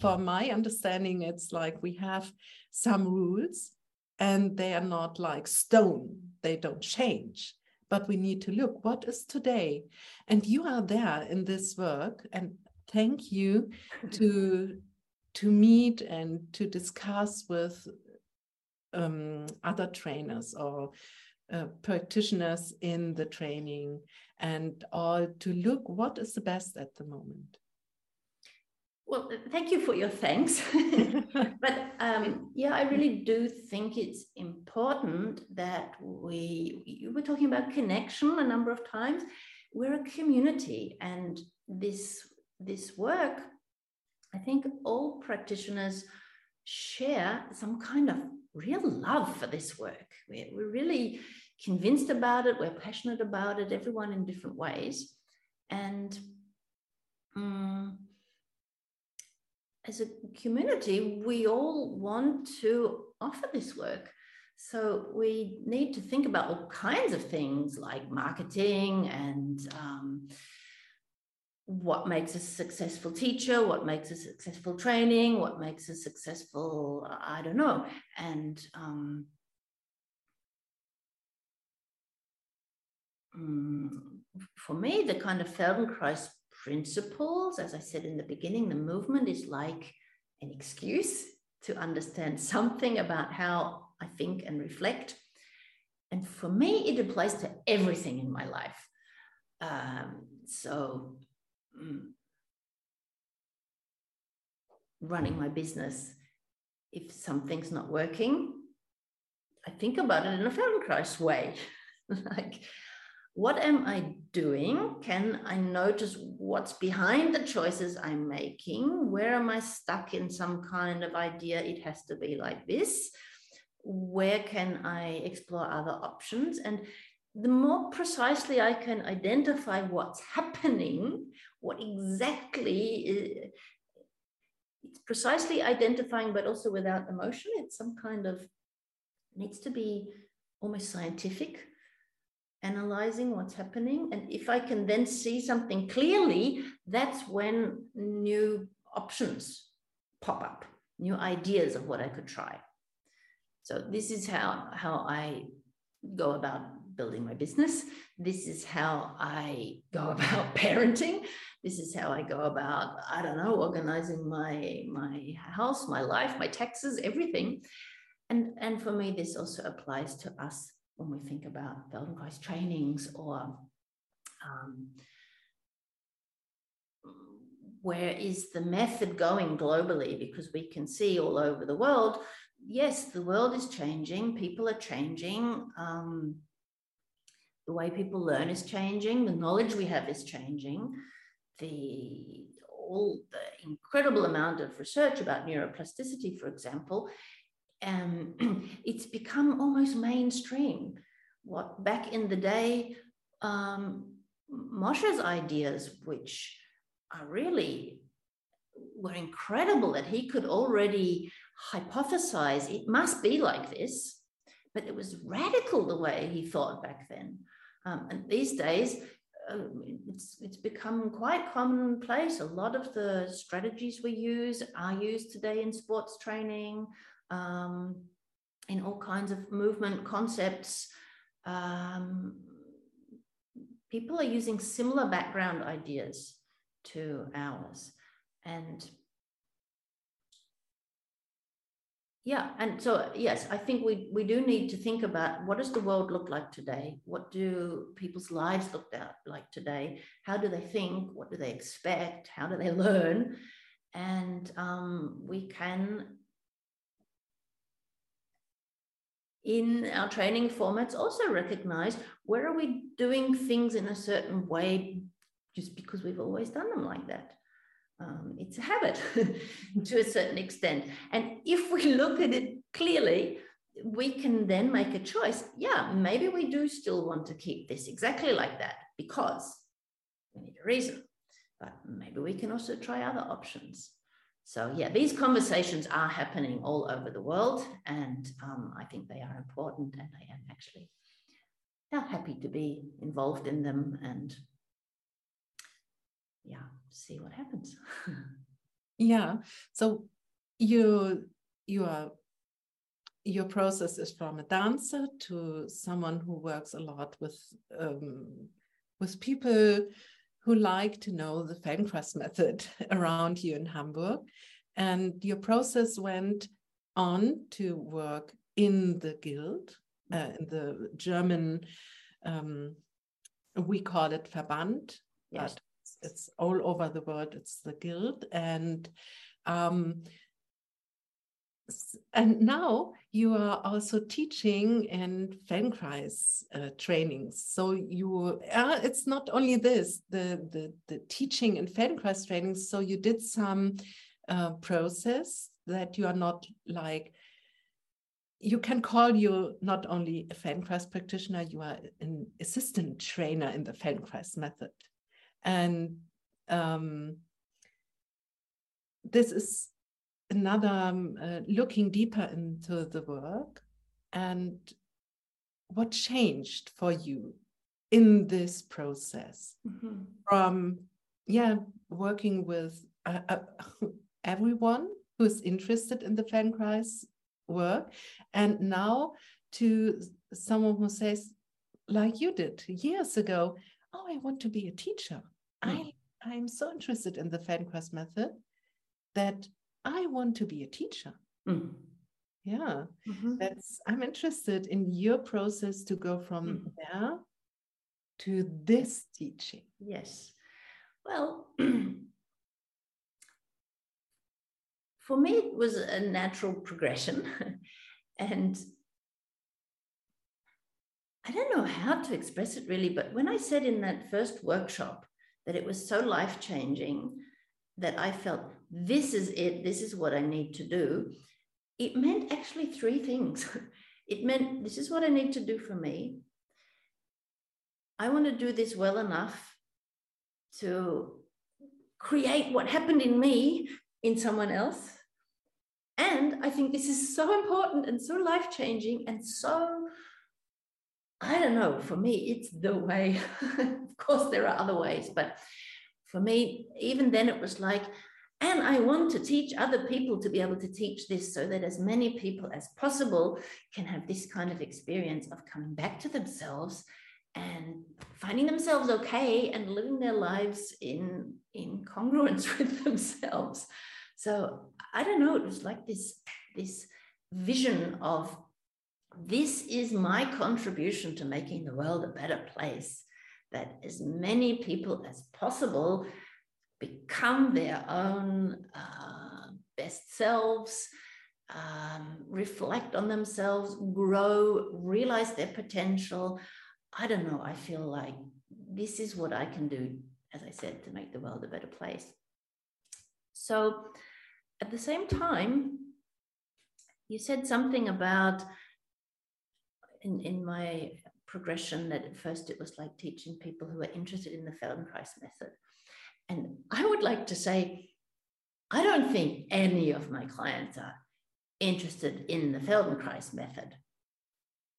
for my understanding it's like we have some rules and they are not like stone. They don't change but we need to look what is today. And you are there in this work and thank you to [laughs] to meet and to discuss with um, other trainers or uh, practitioners in the training and all to look what is the best at the moment well, thank you for your thanks. [laughs] but um, yeah, I really do think it's important that we, you were talking about connection a number of times. We're a community, and this, this work, I think all practitioners share some kind of real love for this work. We're, we're really convinced about it, we're passionate about it, everyone in different ways. And um, as a community, we all want to offer this work. So we need to think about all kinds of things like marketing and um, what makes a successful teacher, what makes a successful training, what makes a successful, I don't know. And um, mm, for me, the kind of Feldenkrais principles. As I said in the beginning, the movement is like an excuse to understand [laughs] something about how I think and reflect. And for me, it applies to everything in my life. Um, so, mm, running my business, if something's not working, I think about it in a Feldenkrais way. [laughs] like, what am I doing? Can I notice what's behind the choices I'm making? Where am I stuck in some kind of idea? It has to be like this. Where can I explore other options? And the more precisely I can identify what's happening, what exactly it's precisely identifying, but also without emotion. It's some kind of needs to be almost scientific analyzing what's happening. And if I can then see something clearly, that's when new options pop up, new ideas of what I could try. So this is how, how I go about building my business. This is how I go [laughs] about parenting. This is how I go about, I don't know, organizing my, my house, my life, my taxes, everything. And, and for me, this also applies to us when we think about Feldenkrais trainings or um, where is the method going globally? Because we can see all over the world, yes, the world is changing, people are changing, um, the way people learn is changing, the knowledge we have is changing, the all the incredible amount of research about neuroplasticity, for example, um, [clears throat] it's become almost mainstream. What back in the day um, Moshe's ideas, which are really were incredible that he could already hypothesize it must be like this, but it was radical the way he thought back then. Um, and these days, uh, it's, it's become quite commonplace. A lot of the strategies we use are used today in sports training, um, in all kinds of movement concepts. Um, people are using similar background ideas to ours. And yeah, and so yes, I think we we do need to think about what does the world look like today? What do people's lives look like today? How do they think? What do they expect? How do they [laughs] learn? And um, we can in our training formats also recognize where are we doing things in a certain way just because we've always done them like that. Um, it's a habit [laughs] to a certain extent. And if we [laughs] look at it clearly we can then make a choice. Yeah maybe we do still want to keep this exactly like that because we need a reason but maybe we can also try other options so yeah, these conversations are happening all over the world, and um, I think they are important, and I am actually yeah, happy to be involved in them and yeah, see what happens. [laughs] yeah. So you you are your process is from a dancer to someone who works a lot with um, with people who like to know the Feldenkrais method [laughs] around here in Hamburg. And your process went on to work in the guild, uh, in the German, um, we call it Verband, yes. but it's, it's, all over the world, it's the guild. And um, and now you are also teaching in Feldenkrais uh, trainings. So you, uh, it's not only this, the, the, the teaching in Feldenkrais trainings. So you did some uh, process that you are not like, you can call you not only a Feldenkrais practitioner, you are an assistant trainer in the Feldenkrais method. And um, this is another um, uh, looking deeper into the work and what changed for you in this process mm-hmm. from yeah working with uh, uh, [laughs] everyone who's interested in the Feldenkrais work and now to someone who says like you did years ago oh i want to be a teacher mm. i i'm so interested in the Feldenkrais method that I want to be a teacher. Mm. Yeah, mm-hmm. that's, I'm interested in your process to go from mm. there to this teaching. Yes. Well, [clears throat] for me, it was a natural progression. [laughs] and I don't know how to express it really, but when I said in that first workshop that it was so life changing, that I felt this is it, this is what I need to do, it meant actually three things. [laughs] It meant this is what I need to do for me. I want to do this well enough to create what happened in me in someone else. And I think this is so important and so life changing and so, I don't know, for me, it's the way. [laughs] of course, there are other ways, but for me, even then it was like, and I want to teach other people to be able to teach this so that as many people as possible can have this kind of experience of coming back to themselves and finding themselves okay and living their lives in, in congruence [laughs] with themselves. So I don't know, it was like this, this vision of this is my contribution to making the world a better place that as many people as possible become their own uh, best selves, um, reflect on themselves, grow, realize their potential. I don't know. I feel like this is what I can do, as I said, to make the world a better place. So at the same time, you said something about in, in my progression that at first it was like teaching people who are interested in the Feldenkrais method. And I would like to say, I don't think any of my clients are interested in the Feldenkrais method.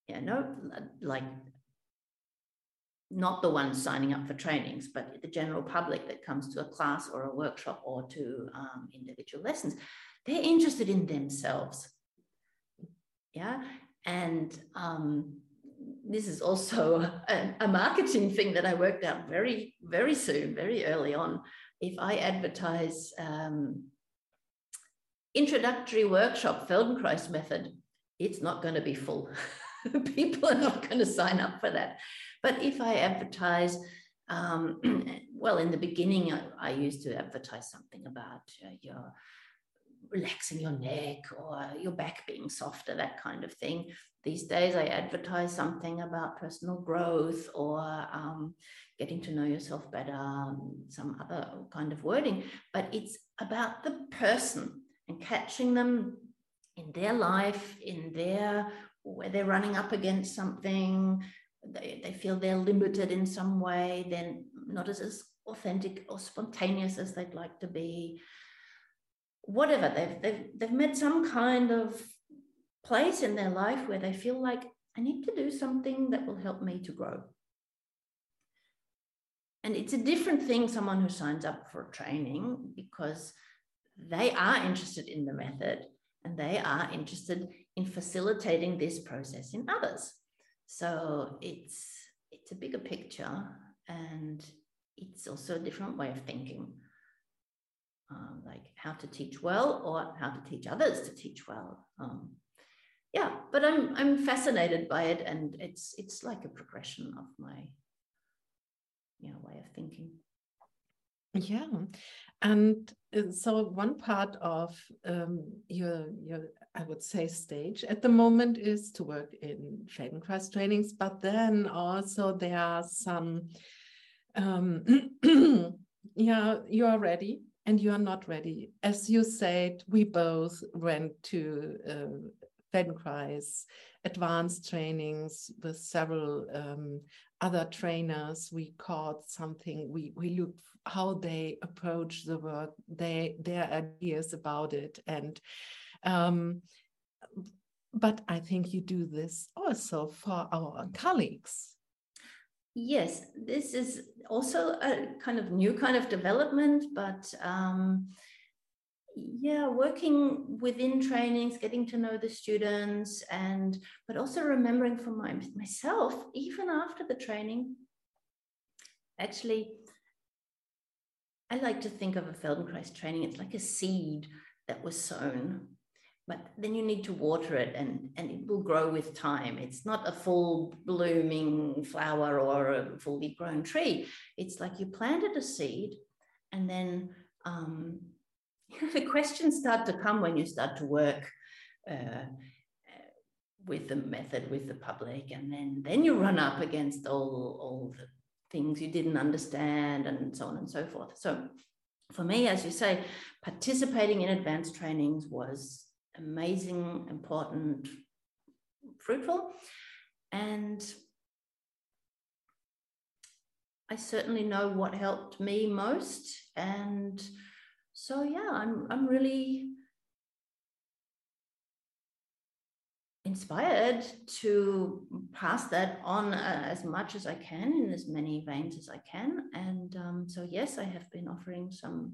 Yeah, no, like not the ones signing up for trainings, but the general public that comes to a class or a workshop or to um, individual lessons, they're interested in themselves. Yeah. And um, this is also a, a, marketing thing that I worked out very, very soon, very early on. If I advertise um, introductory workshop Feldenkrais method, it's not going to be full. [laughs] People are not going to sign up for that. But if I advertise, um, [clears throat] well, in the beginning, I, I, used to advertise something about uh, your relaxing your neck or your back being softer, that kind of thing. These days, I advertise something about personal growth or um, getting to know yourself better, um, some other kind of wording, but it's about the person and catching them in their life, in their where they're running up against something, they, they feel they're limited in some way, then not as, as authentic or spontaneous as they'd like to be. Whatever, they've, they've, they've met some kind of place in their life where they feel like, I need to do something that will help me to grow. And it's a different thing, someone who signs up for training, because they are interested in the method and they are interested in facilitating this process in others. So it's it's a bigger picture and it's also a different way of thinking. Um, like how to teach well or how to teach others to teach well. Um, yeah, but I'm I'm fascinated by it, and it's it's like a progression of my you know way of thinking. Yeah, and uh, so one part of um, your your I would say stage at the moment is to work in Feldenkrais trainings, but then also there are some um, [clears throat] yeah you are ready and you are not ready. As you said, we both went to uh, advanced trainings with several um, other trainers. We caught something. We we looked how they approach the work, they their ideas about it, and um, but I think you do this also for our colleagues. Yes, this is also a kind of new kind of development, but um, yeah working within trainings getting to know the students and but also remembering for my, myself even after the training actually i like to think of a feldenkrais training it's like a seed that was sown but then you need to water it and, and it will grow with time. It's not a full blooming flower or a fully grown tree. It's like you planted a seed and then um, [laughs] the questions start to come when you start to work uh, with the method with the public and then then you run up against all all the things you didn't understand and so on and so forth so for me as you say participating in advanced trainings was amazing important fruitful. And i certainly know what helped me most. And so yeah i'm i'm really inspired to pass that on uh, as much as i can in as many veins as i can. And um, so yes i have been offering some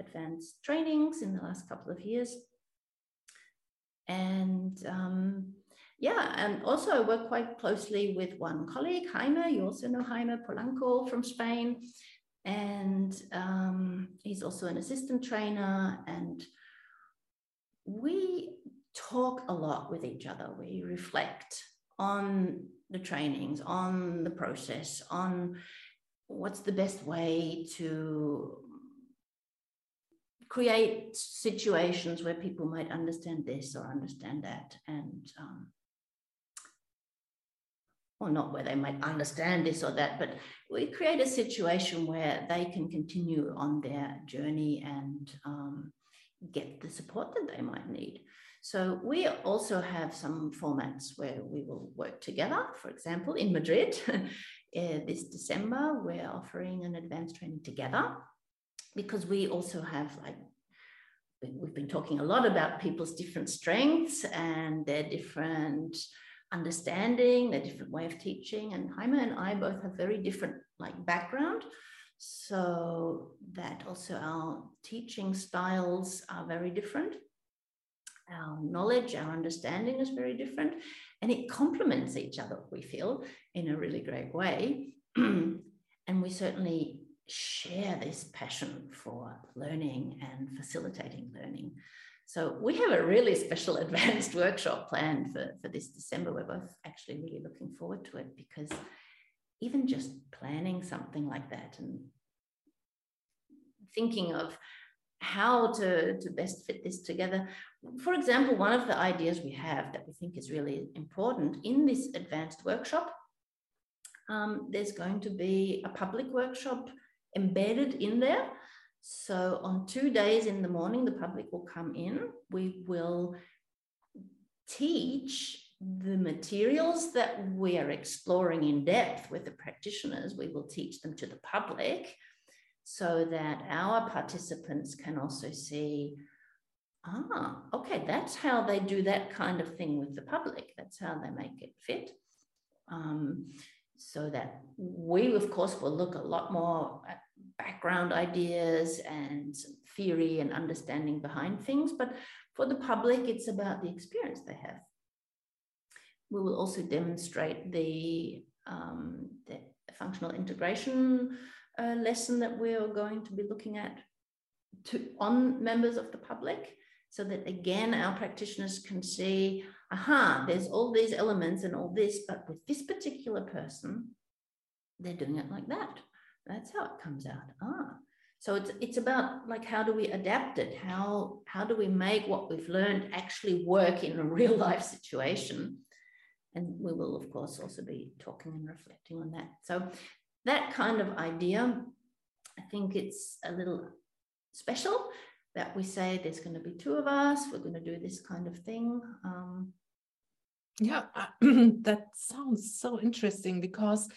advanced trainings in the last couple of years and um, yeah, and also I work quite closely with one colleague, Jaime. You also know Jaime Polanco from Spain. And um, he's also an assistant trainer. And we talk a lot with each other. We reflect on the trainings on the process on what's the best way to create situations where people might understand this or understand that and um, or not where they might understand this or that, but we create a situation where they can continue on their journey and um, get the support that they might need. So we also have some formats where we will work together. For example, in Madrid, [laughs] this December, we're offering an advanced training together because we also have like we've been talking a lot about people's different strengths and their different understanding, their different way of teaching. And Jaime and I both have very different like background. So that also our teaching styles are very different. Our knowledge, our understanding is very different, and it complements each other, we feel, in a really great way. [clears throat] and we certainly share this passion for learning and facilitating learning. So we have a really special [laughs] advanced workshop planned for, for this December. We're both actually really looking forward to it because even just planning something like that and thinking of how to, to best fit this together. For example, one of the ideas we have that we think is really important in this advanced workshop, um, there's going to be a public workshop embedded in there. So on two days in the morning, the public will come in. We will teach the materials that we are exploring in depth with the practitioners. We will teach them to the public so that our participants can also see ah, okay, that's how they do that kind of thing with the public. That's how they make it fit. Um, so that we, of course, will look a lot more at background ideas and theory and understanding behind things. But for the public, it's about the experience they have. We will also demonstrate the, um, the functional integration uh, lesson that we are going to be looking at to, on members of the public so that again our practitioners can see aha, there's all these elements and all this, but with this particular person, they're doing it like that. That's how it comes out. Ah. So it's it's about like how do we adapt it? How how do we make what we've learned actually work in a real life situation? And we will, of course, also be talking and reflecting on that. So that kind of idea, I think it's a little special that we say there's going to be two of us, we're going to do this kind of thing. Um, yeah, [clears throat] that sounds so interesting because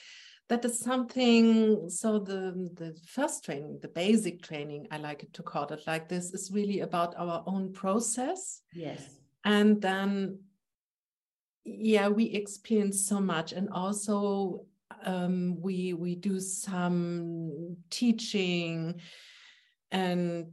that is something. So the the first training, the basic training, I like it to call it like this, is really about our own process. Yes, and then yeah, we experience so much, and also um, we we do some teaching and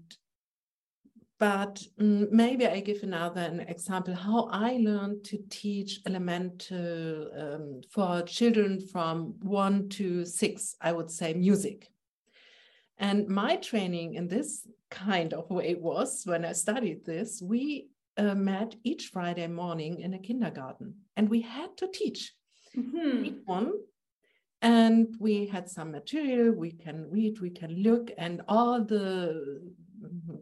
but mm, maybe I give another an example how I learned to teach elemental um, for children from one to six, I would say music. And my training in this kind of way was when I studied this, we uh, met each Friday morning in a kindergarten and we had to teach mm-hmm. one and we had some material we can read we can look and all the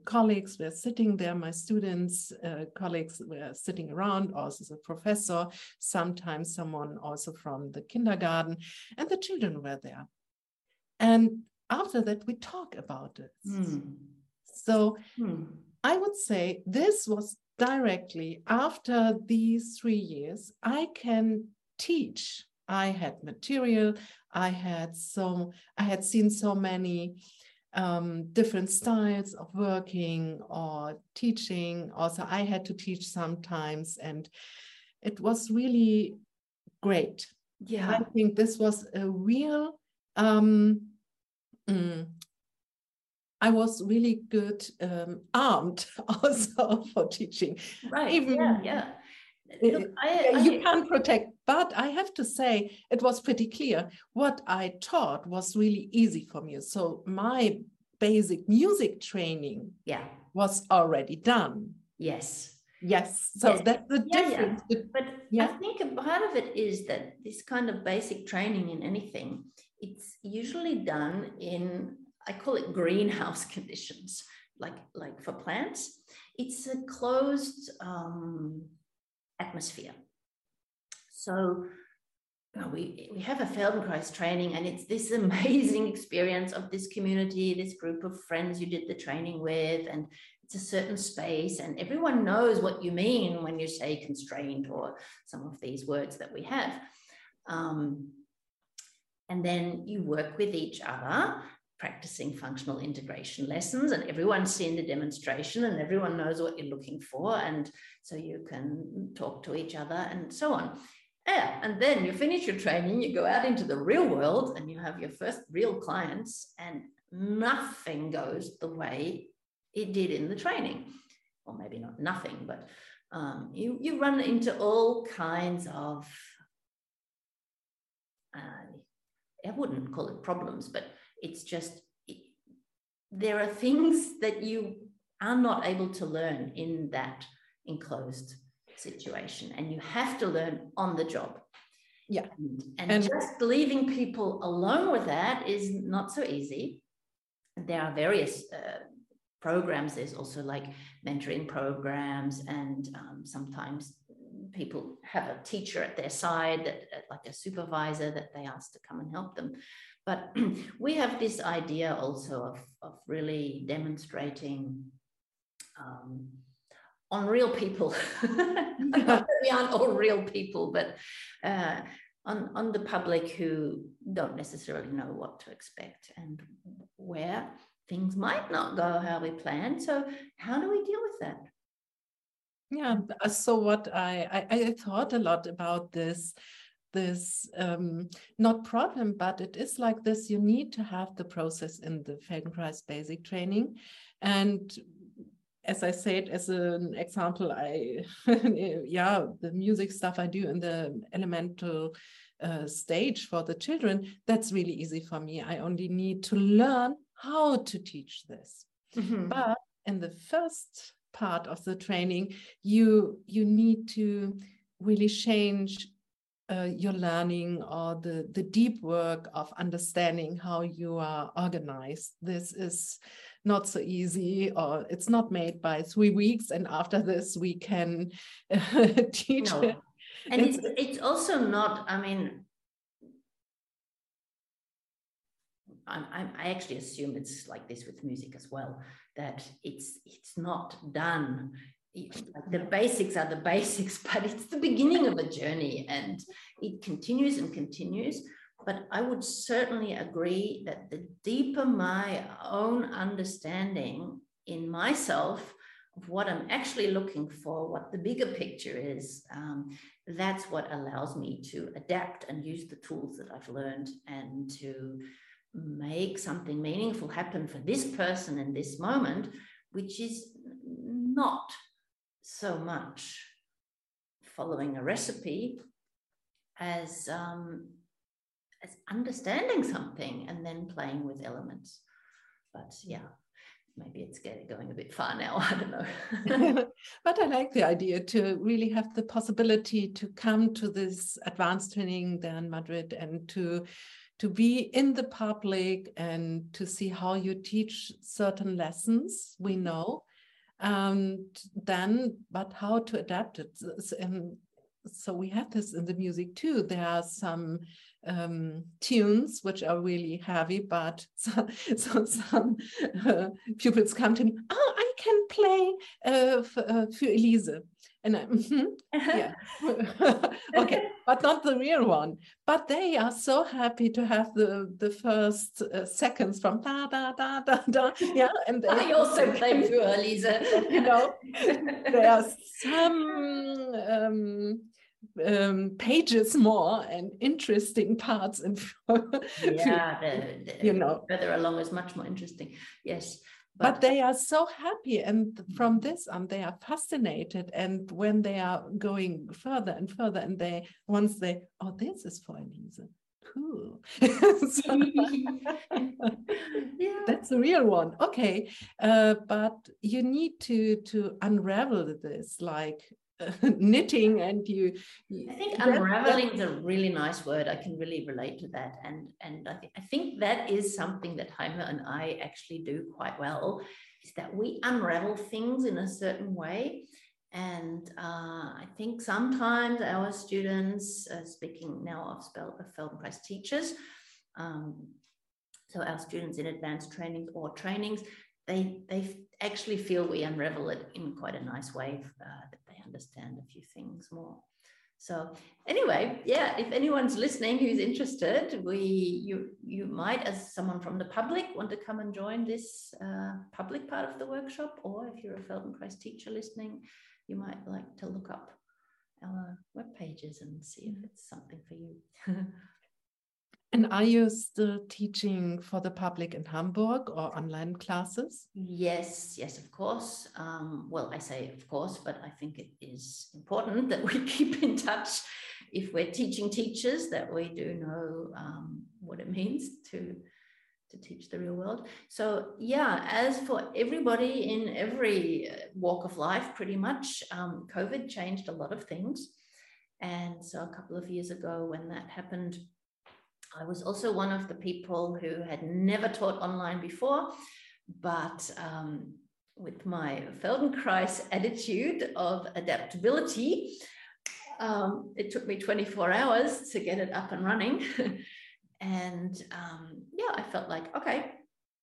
colleagues were sitting there, my students, uh, colleagues were sitting around, also the professor, sometimes someone also from the kindergarten, and the children were there. And after that, we talk about it. Mm. So mm. I would say this was directly after these three years, I can teach. I had material, I had so I had seen so many um, different styles of working or teaching. Also, I had to teach sometimes, and it was really great. Yeah, I think this was a real. Um, mm, I was really good um, armed [laughs] also for teaching. Right. Even, yeah. yeah. Look, I, I, you can't protect, but I have to say it was pretty clear. What I taught was really easy for me. So my basic music training yeah. was already done. Yes. Yes. So yes. that's the yeah, difference. Yeah. But yeah. I think a part of it is that this kind of basic training in anything, it's usually done in, I call it greenhouse [laughs] conditions, like, like for plants. It's a closed um, atmosphere. So we, we have a Feldenkrais training, and it's this [laughs] amazing experience of this community, this group of friends you did the training with, and it's a certain space and everyone knows what you mean when you say constrained or some of these words that we have. Um, and then you work with each other practicing functional integration lessons and everyone's seen the demonstration and everyone knows what you're looking for and so you can talk to each other and so on yeah, and then you finish your training you go out into the real world and you have your first real clients and nothing goes the way it did in the training. Or maybe not nothing, but um, you, you run into all kinds of, uh, I wouldn't call it problems, but it's just, it, there are things that you are not able to learn in that enclosed situation. And you have to learn on the job. Yeah. And, and, and just leaving people alone with that is not so easy. There are various uh, programs. There's also like mentoring programs, and um, sometimes people have a teacher at their side, that, like a supervisor that they ask to come and help them. But [clears throat] we have this idea also of, of really demonstrating um, on real people. [laughs] we aren't all real people, but uh, on, on the public who don't necessarily know what to expect and where things might not go how we plan. So how do we deal with that? Yeah, so what I, I, I thought a lot about this this um, not problem, but it is like this. You need to have the process in the Feldenkrais basic training. And as I said, as an example, I, [laughs] yeah, the music stuff I do in the elemental uh, stage for the children, that's really easy for me. I only need to learn how to teach this. Mm-hmm. But in the first part of the training, you you need to really change uh, your learning or the, the deep work of understanding how you are organized. This is not so easy, or it's not made by three weeks, and after this, we can uh, [laughs] teach no. it. And it's, it's, it's also not, I mean, I, I actually assume it's like this with music as well, that it's it's not done. Like the basics are the [laughs] basics, but it's the beginning of a journey and it continues and continues. But I would certainly agree that the deeper my own understanding in myself of what I'm actually looking for, what the bigger picture is, um, that's what allows me to adapt and use the tools that I've learned and to make something meaningful happen for this person in this moment, which is not so much following a recipe as um, as understanding something and then playing with elements. But yeah, maybe it's getting going a bit far now. [laughs] I don't know. [laughs] but I like the idea to really have the possibility to come to this advanced training there in Madrid and to to be in the public and to see how you teach certain lessons we mm-hmm. know and then but how to adapt it and so we have this in the music too there are some um, tunes which are really heavy but [laughs] so, so some uh, pupils come to me oh i can play uh, uh, für elise and I, mm-hmm, yeah, [laughs] okay, but not the real one. But they are so happy to have the the first uh, seconds from da da da da da. Yeah, and they, [laughs] I also play for Lisa. you know, there are some um, um, pages more and interesting parts and [laughs] yeah, the, the, you know, further along is much more interesting. Yes but they are so happy and from this on they are fascinated. And when they are going further and further and they once they oh this is for Elise cool. [laughs] So, [laughs] yeah. that's a real one. Okay uh, but you need to to unravel this like [laughs] knitting and you, i think unraveling is a really nice word. I can really relate to that. And and I, th- I think that is something that Jaime and i actually do quite well is that we unravel things in a certain way. And uh, I think sometimes our students, uh, speaking now of, spell, of Feldenkrais teachers, um, so our students in advanced trainings or trainings, they they actually feel we unravel it in quite a nice way uh, that they understand a few things more. So anyway, yeah, if anyone's listening who's interested, we you you might, as someone from the public, want to come and join this uh, public part of the workshop, or if you're a Feldenkrais teacher listening, you might like to look up our web pages and see if it's something for you. [laughs] And are you still teaching for the public in Hamburg or online classes? Yes, yes, of course. Um, well, I say of course, but I think it is important that we [laughs] keep in touch if we're teaching teachers that we do know um, what it means to to teach the real world. So yeah, as for everybody in every uh, walk of life, pretty much, um, COVID changed a lot of things. And so a couple of years ago, when that happened, I was also one of the people who had never taught online before, but um, with my Feldenkrais attitude of adaptability, um, it took me 24 hours to get it up and running. [laughs] and um, yeah, I felt like, okay,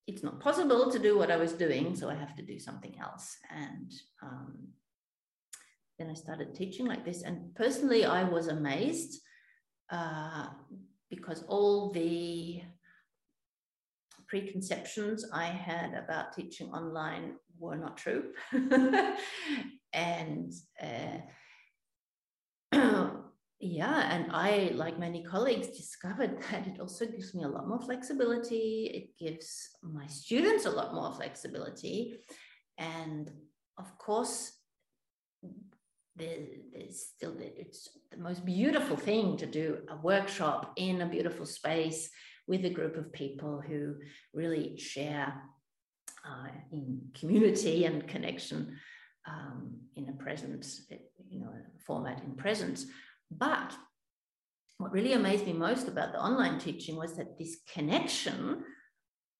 it's not possible to do what I was doing, so I have to do something else. And um, then I started teaching like this. And personally, I was amazed uh, because all the preconceptions I had about teaching online were not true. [laughs] and uh, [clears throat] yeah, and I, like many colleagues, discovered [laughs] that it also gives me a lot more flexibility. It gives my students a lot more flexibility. And of course, there's still it's the most beautiful thing to do a workshop in a beautiful space with a group of people who really share uh, in community and connection um, in a present, you know, format in presence. But what really amazed me most about the online teaching was that this connection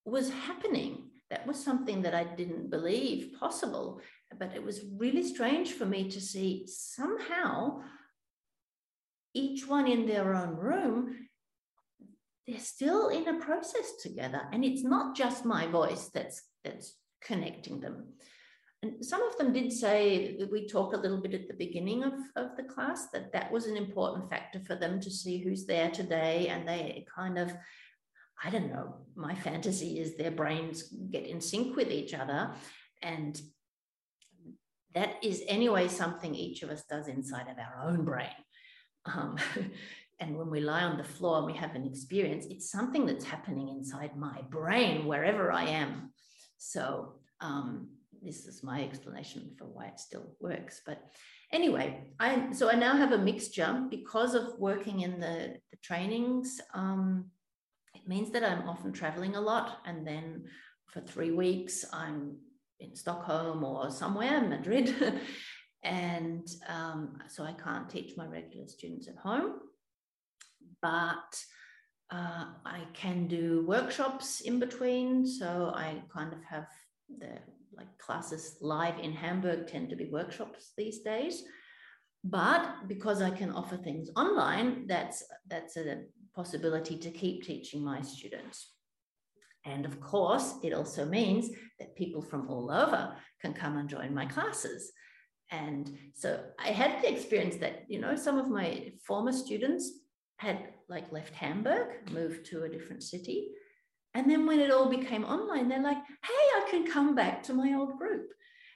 was happening. That was something that I didn't believe possible but it was really strange for me to see somehow each one in their own room they're still in a process together. And it's not just my voice that's that's connecting them. And some of them did say we talked a little bit at the beginning of, of the class that that was an important factor for them to see who's there today. And they kind of i don't know my fantasy is their brains get in sync with each other. And that is anyway something each of us does inside of our own brain. Um, [laughs] and when we lie on the floor and we have an experience, it's something that's happening inside my brain wherever I am. So um, this is my explanation for why it still works. But anyway, I so I now have a mixture because of working in the, the trainings. Um, it means that I'm often traveling a lot, and then for three weeks I'm in Stockholm or somewhere, Madrid. [laughs] and um, so I can't teach my regular students at home. But uh, I can do workshops in between. So I kind of have the like classes live in Hamburg tend to be workshops these days. But because I can offer things online, that's that's a possibility to keep teaching my students. And of course, it also means that people from all over can come and join my classes. And so I had the experience that, you know, some of my former students had like left Hamburg, moved to a different city. And then when it all became online, they're like, hey, I can come back to my old group.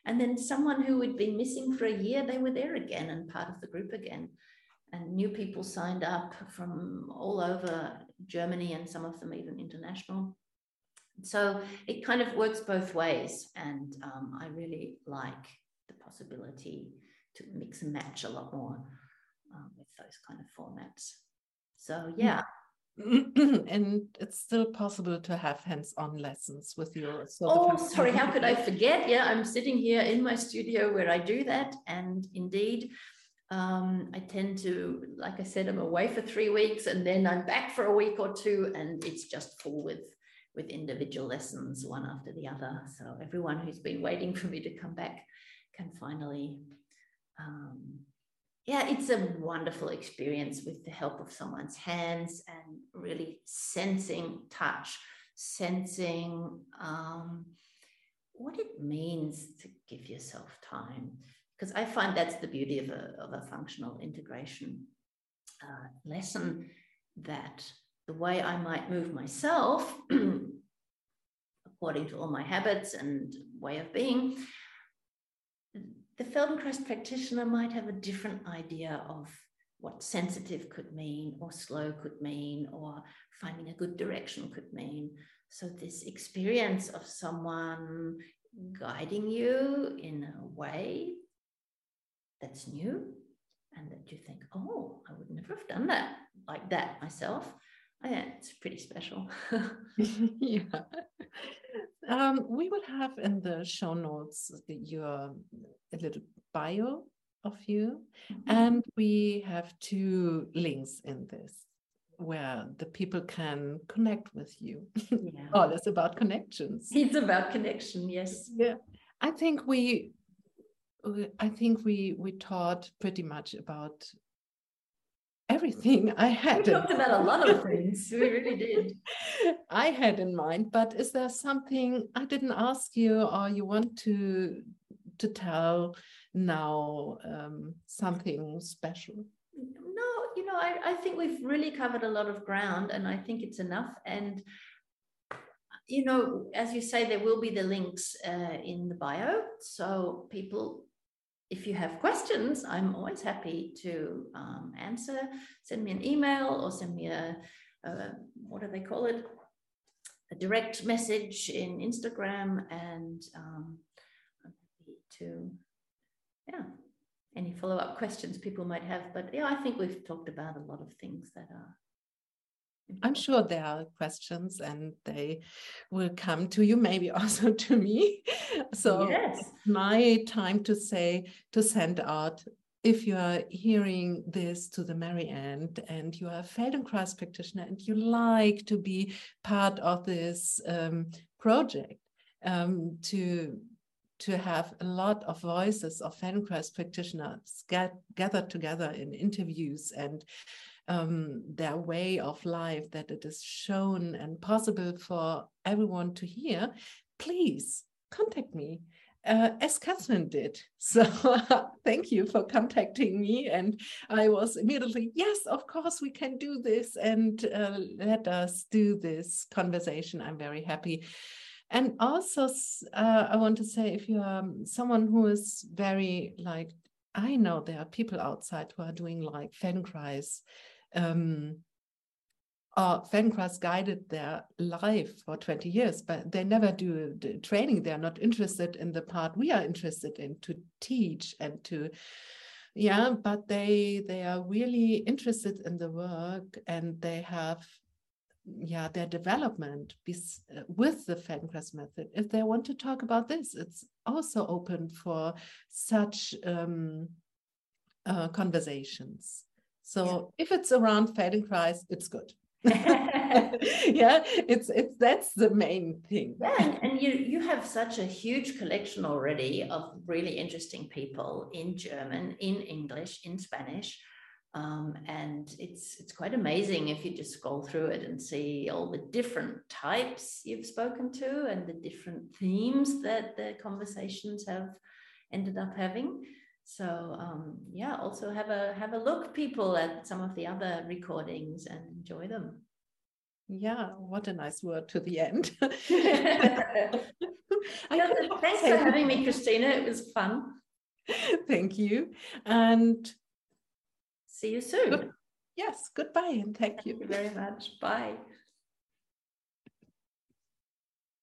And then someone who had been missing for a year, they were there again and part of the group again. And new people signed up from all over Germany and some of them even international. So it kind of works both ways. And um, I really like the possibility to mix and match a lot more um, with those kind of formats. So, yeah. [clears throat] and it's still possible to have hands-on lessons with your oh sorry how could i forget yeah i'm sitting here in my studio where i do that and indeed um, I tend to, like I said, I'm away for three weeks and then I'm back for a week or two, and it's just full with with individual lessons one after the other. So everyone who's been waiting for me to come back can finally, um, yeah, it's a wonderful experience with the help of someone's hands and really sensing touch, sensing um, what it means to give yourself time. Because I find that's the beauty of a, of a functional integration uh, lesson that the way I might move myself, [clears throat] according to all my habits and way of being, the Feldenkrais practitioner might have a different idea of what sensitive could mean, or slow could mean, or finding a good direction could mean. So, this experience of someone guiding you in a way that's new and that you think, oh, I would never have done that like that myself. Yeah, it's pretty special. [laughs] [laughs] yeah. Um, we will have in the show notes your a little bio of you, mm-hmm. and we have two links in this where the people can connect with you. Yeah. [laughs] All is about connections. It's about connection, yes. Yeah. I think we I think we we taught pretty much about everything I had. We talked about a lot of things. We really did. [laughs] I had in mind, but is there something I didn't ask you or you want to to tell now um, something special? No, you know, I, I think we've really covered a lot of ground and I think it's enough. And, you know, as you say, there will be the links uh, in the bio. So people, if you have questions, I'm always happy to um, answer. Send me an email or send me a, a, what do they call it? A direct message in Instagram and um, I'm happy to, yeah, any follow-up questions people might have. But yeah, I think we've talked about a lot of things that are I'm sure there are questions and they will come to you, maybe [laughs] also to me. So yes. my time to say, to send out, if you are hearing this to the merry end and you are a Feldenkrais practitioner and you like to be part of this um, project, um, to to have a lot of voices of Feldenkrais practitioners get, gathered together in interviews and um, their way of life, that it is shown and possible for everyone to hear, please contact me. Uh, as Catherine did. [laughs] So thank you for contacting me. And I was immediately, yes, of course, we can do this and uh, let us do this conversation. I'm very happy and also uh, i want to say if you are someone who is very like i know there are people outside who are doing like fan feldenkrais um, or guided their life for 20 years, but they never do training. They're not interested in the part we are interested in to teach and to, yeah, but they they are really interested in the work and they have yeah their development with the Feldenkrais method if they want to talk about this it's also open for such um, uh, conversations so yeah. if it's around Feldenkrais it's good [laughs] [laughs] yeah it's it's that's the main thing yeah and you you have such a huge collection already of really interesting people in german in english in spanish um, and it's it's quite amazing if you just scroll through it and see all the different types you've spoken to and the different themes that the conversations have ended up having. So um, yeah, also have a have a look, people, at some of the other recordings and enjoy them. Yeah, what a nice word to the end. [laughs] thanks for having me, Christina. It was fun. Thank you. And See you soon. Good. Yes, goodbye and thank, thank you. you very much. Bye.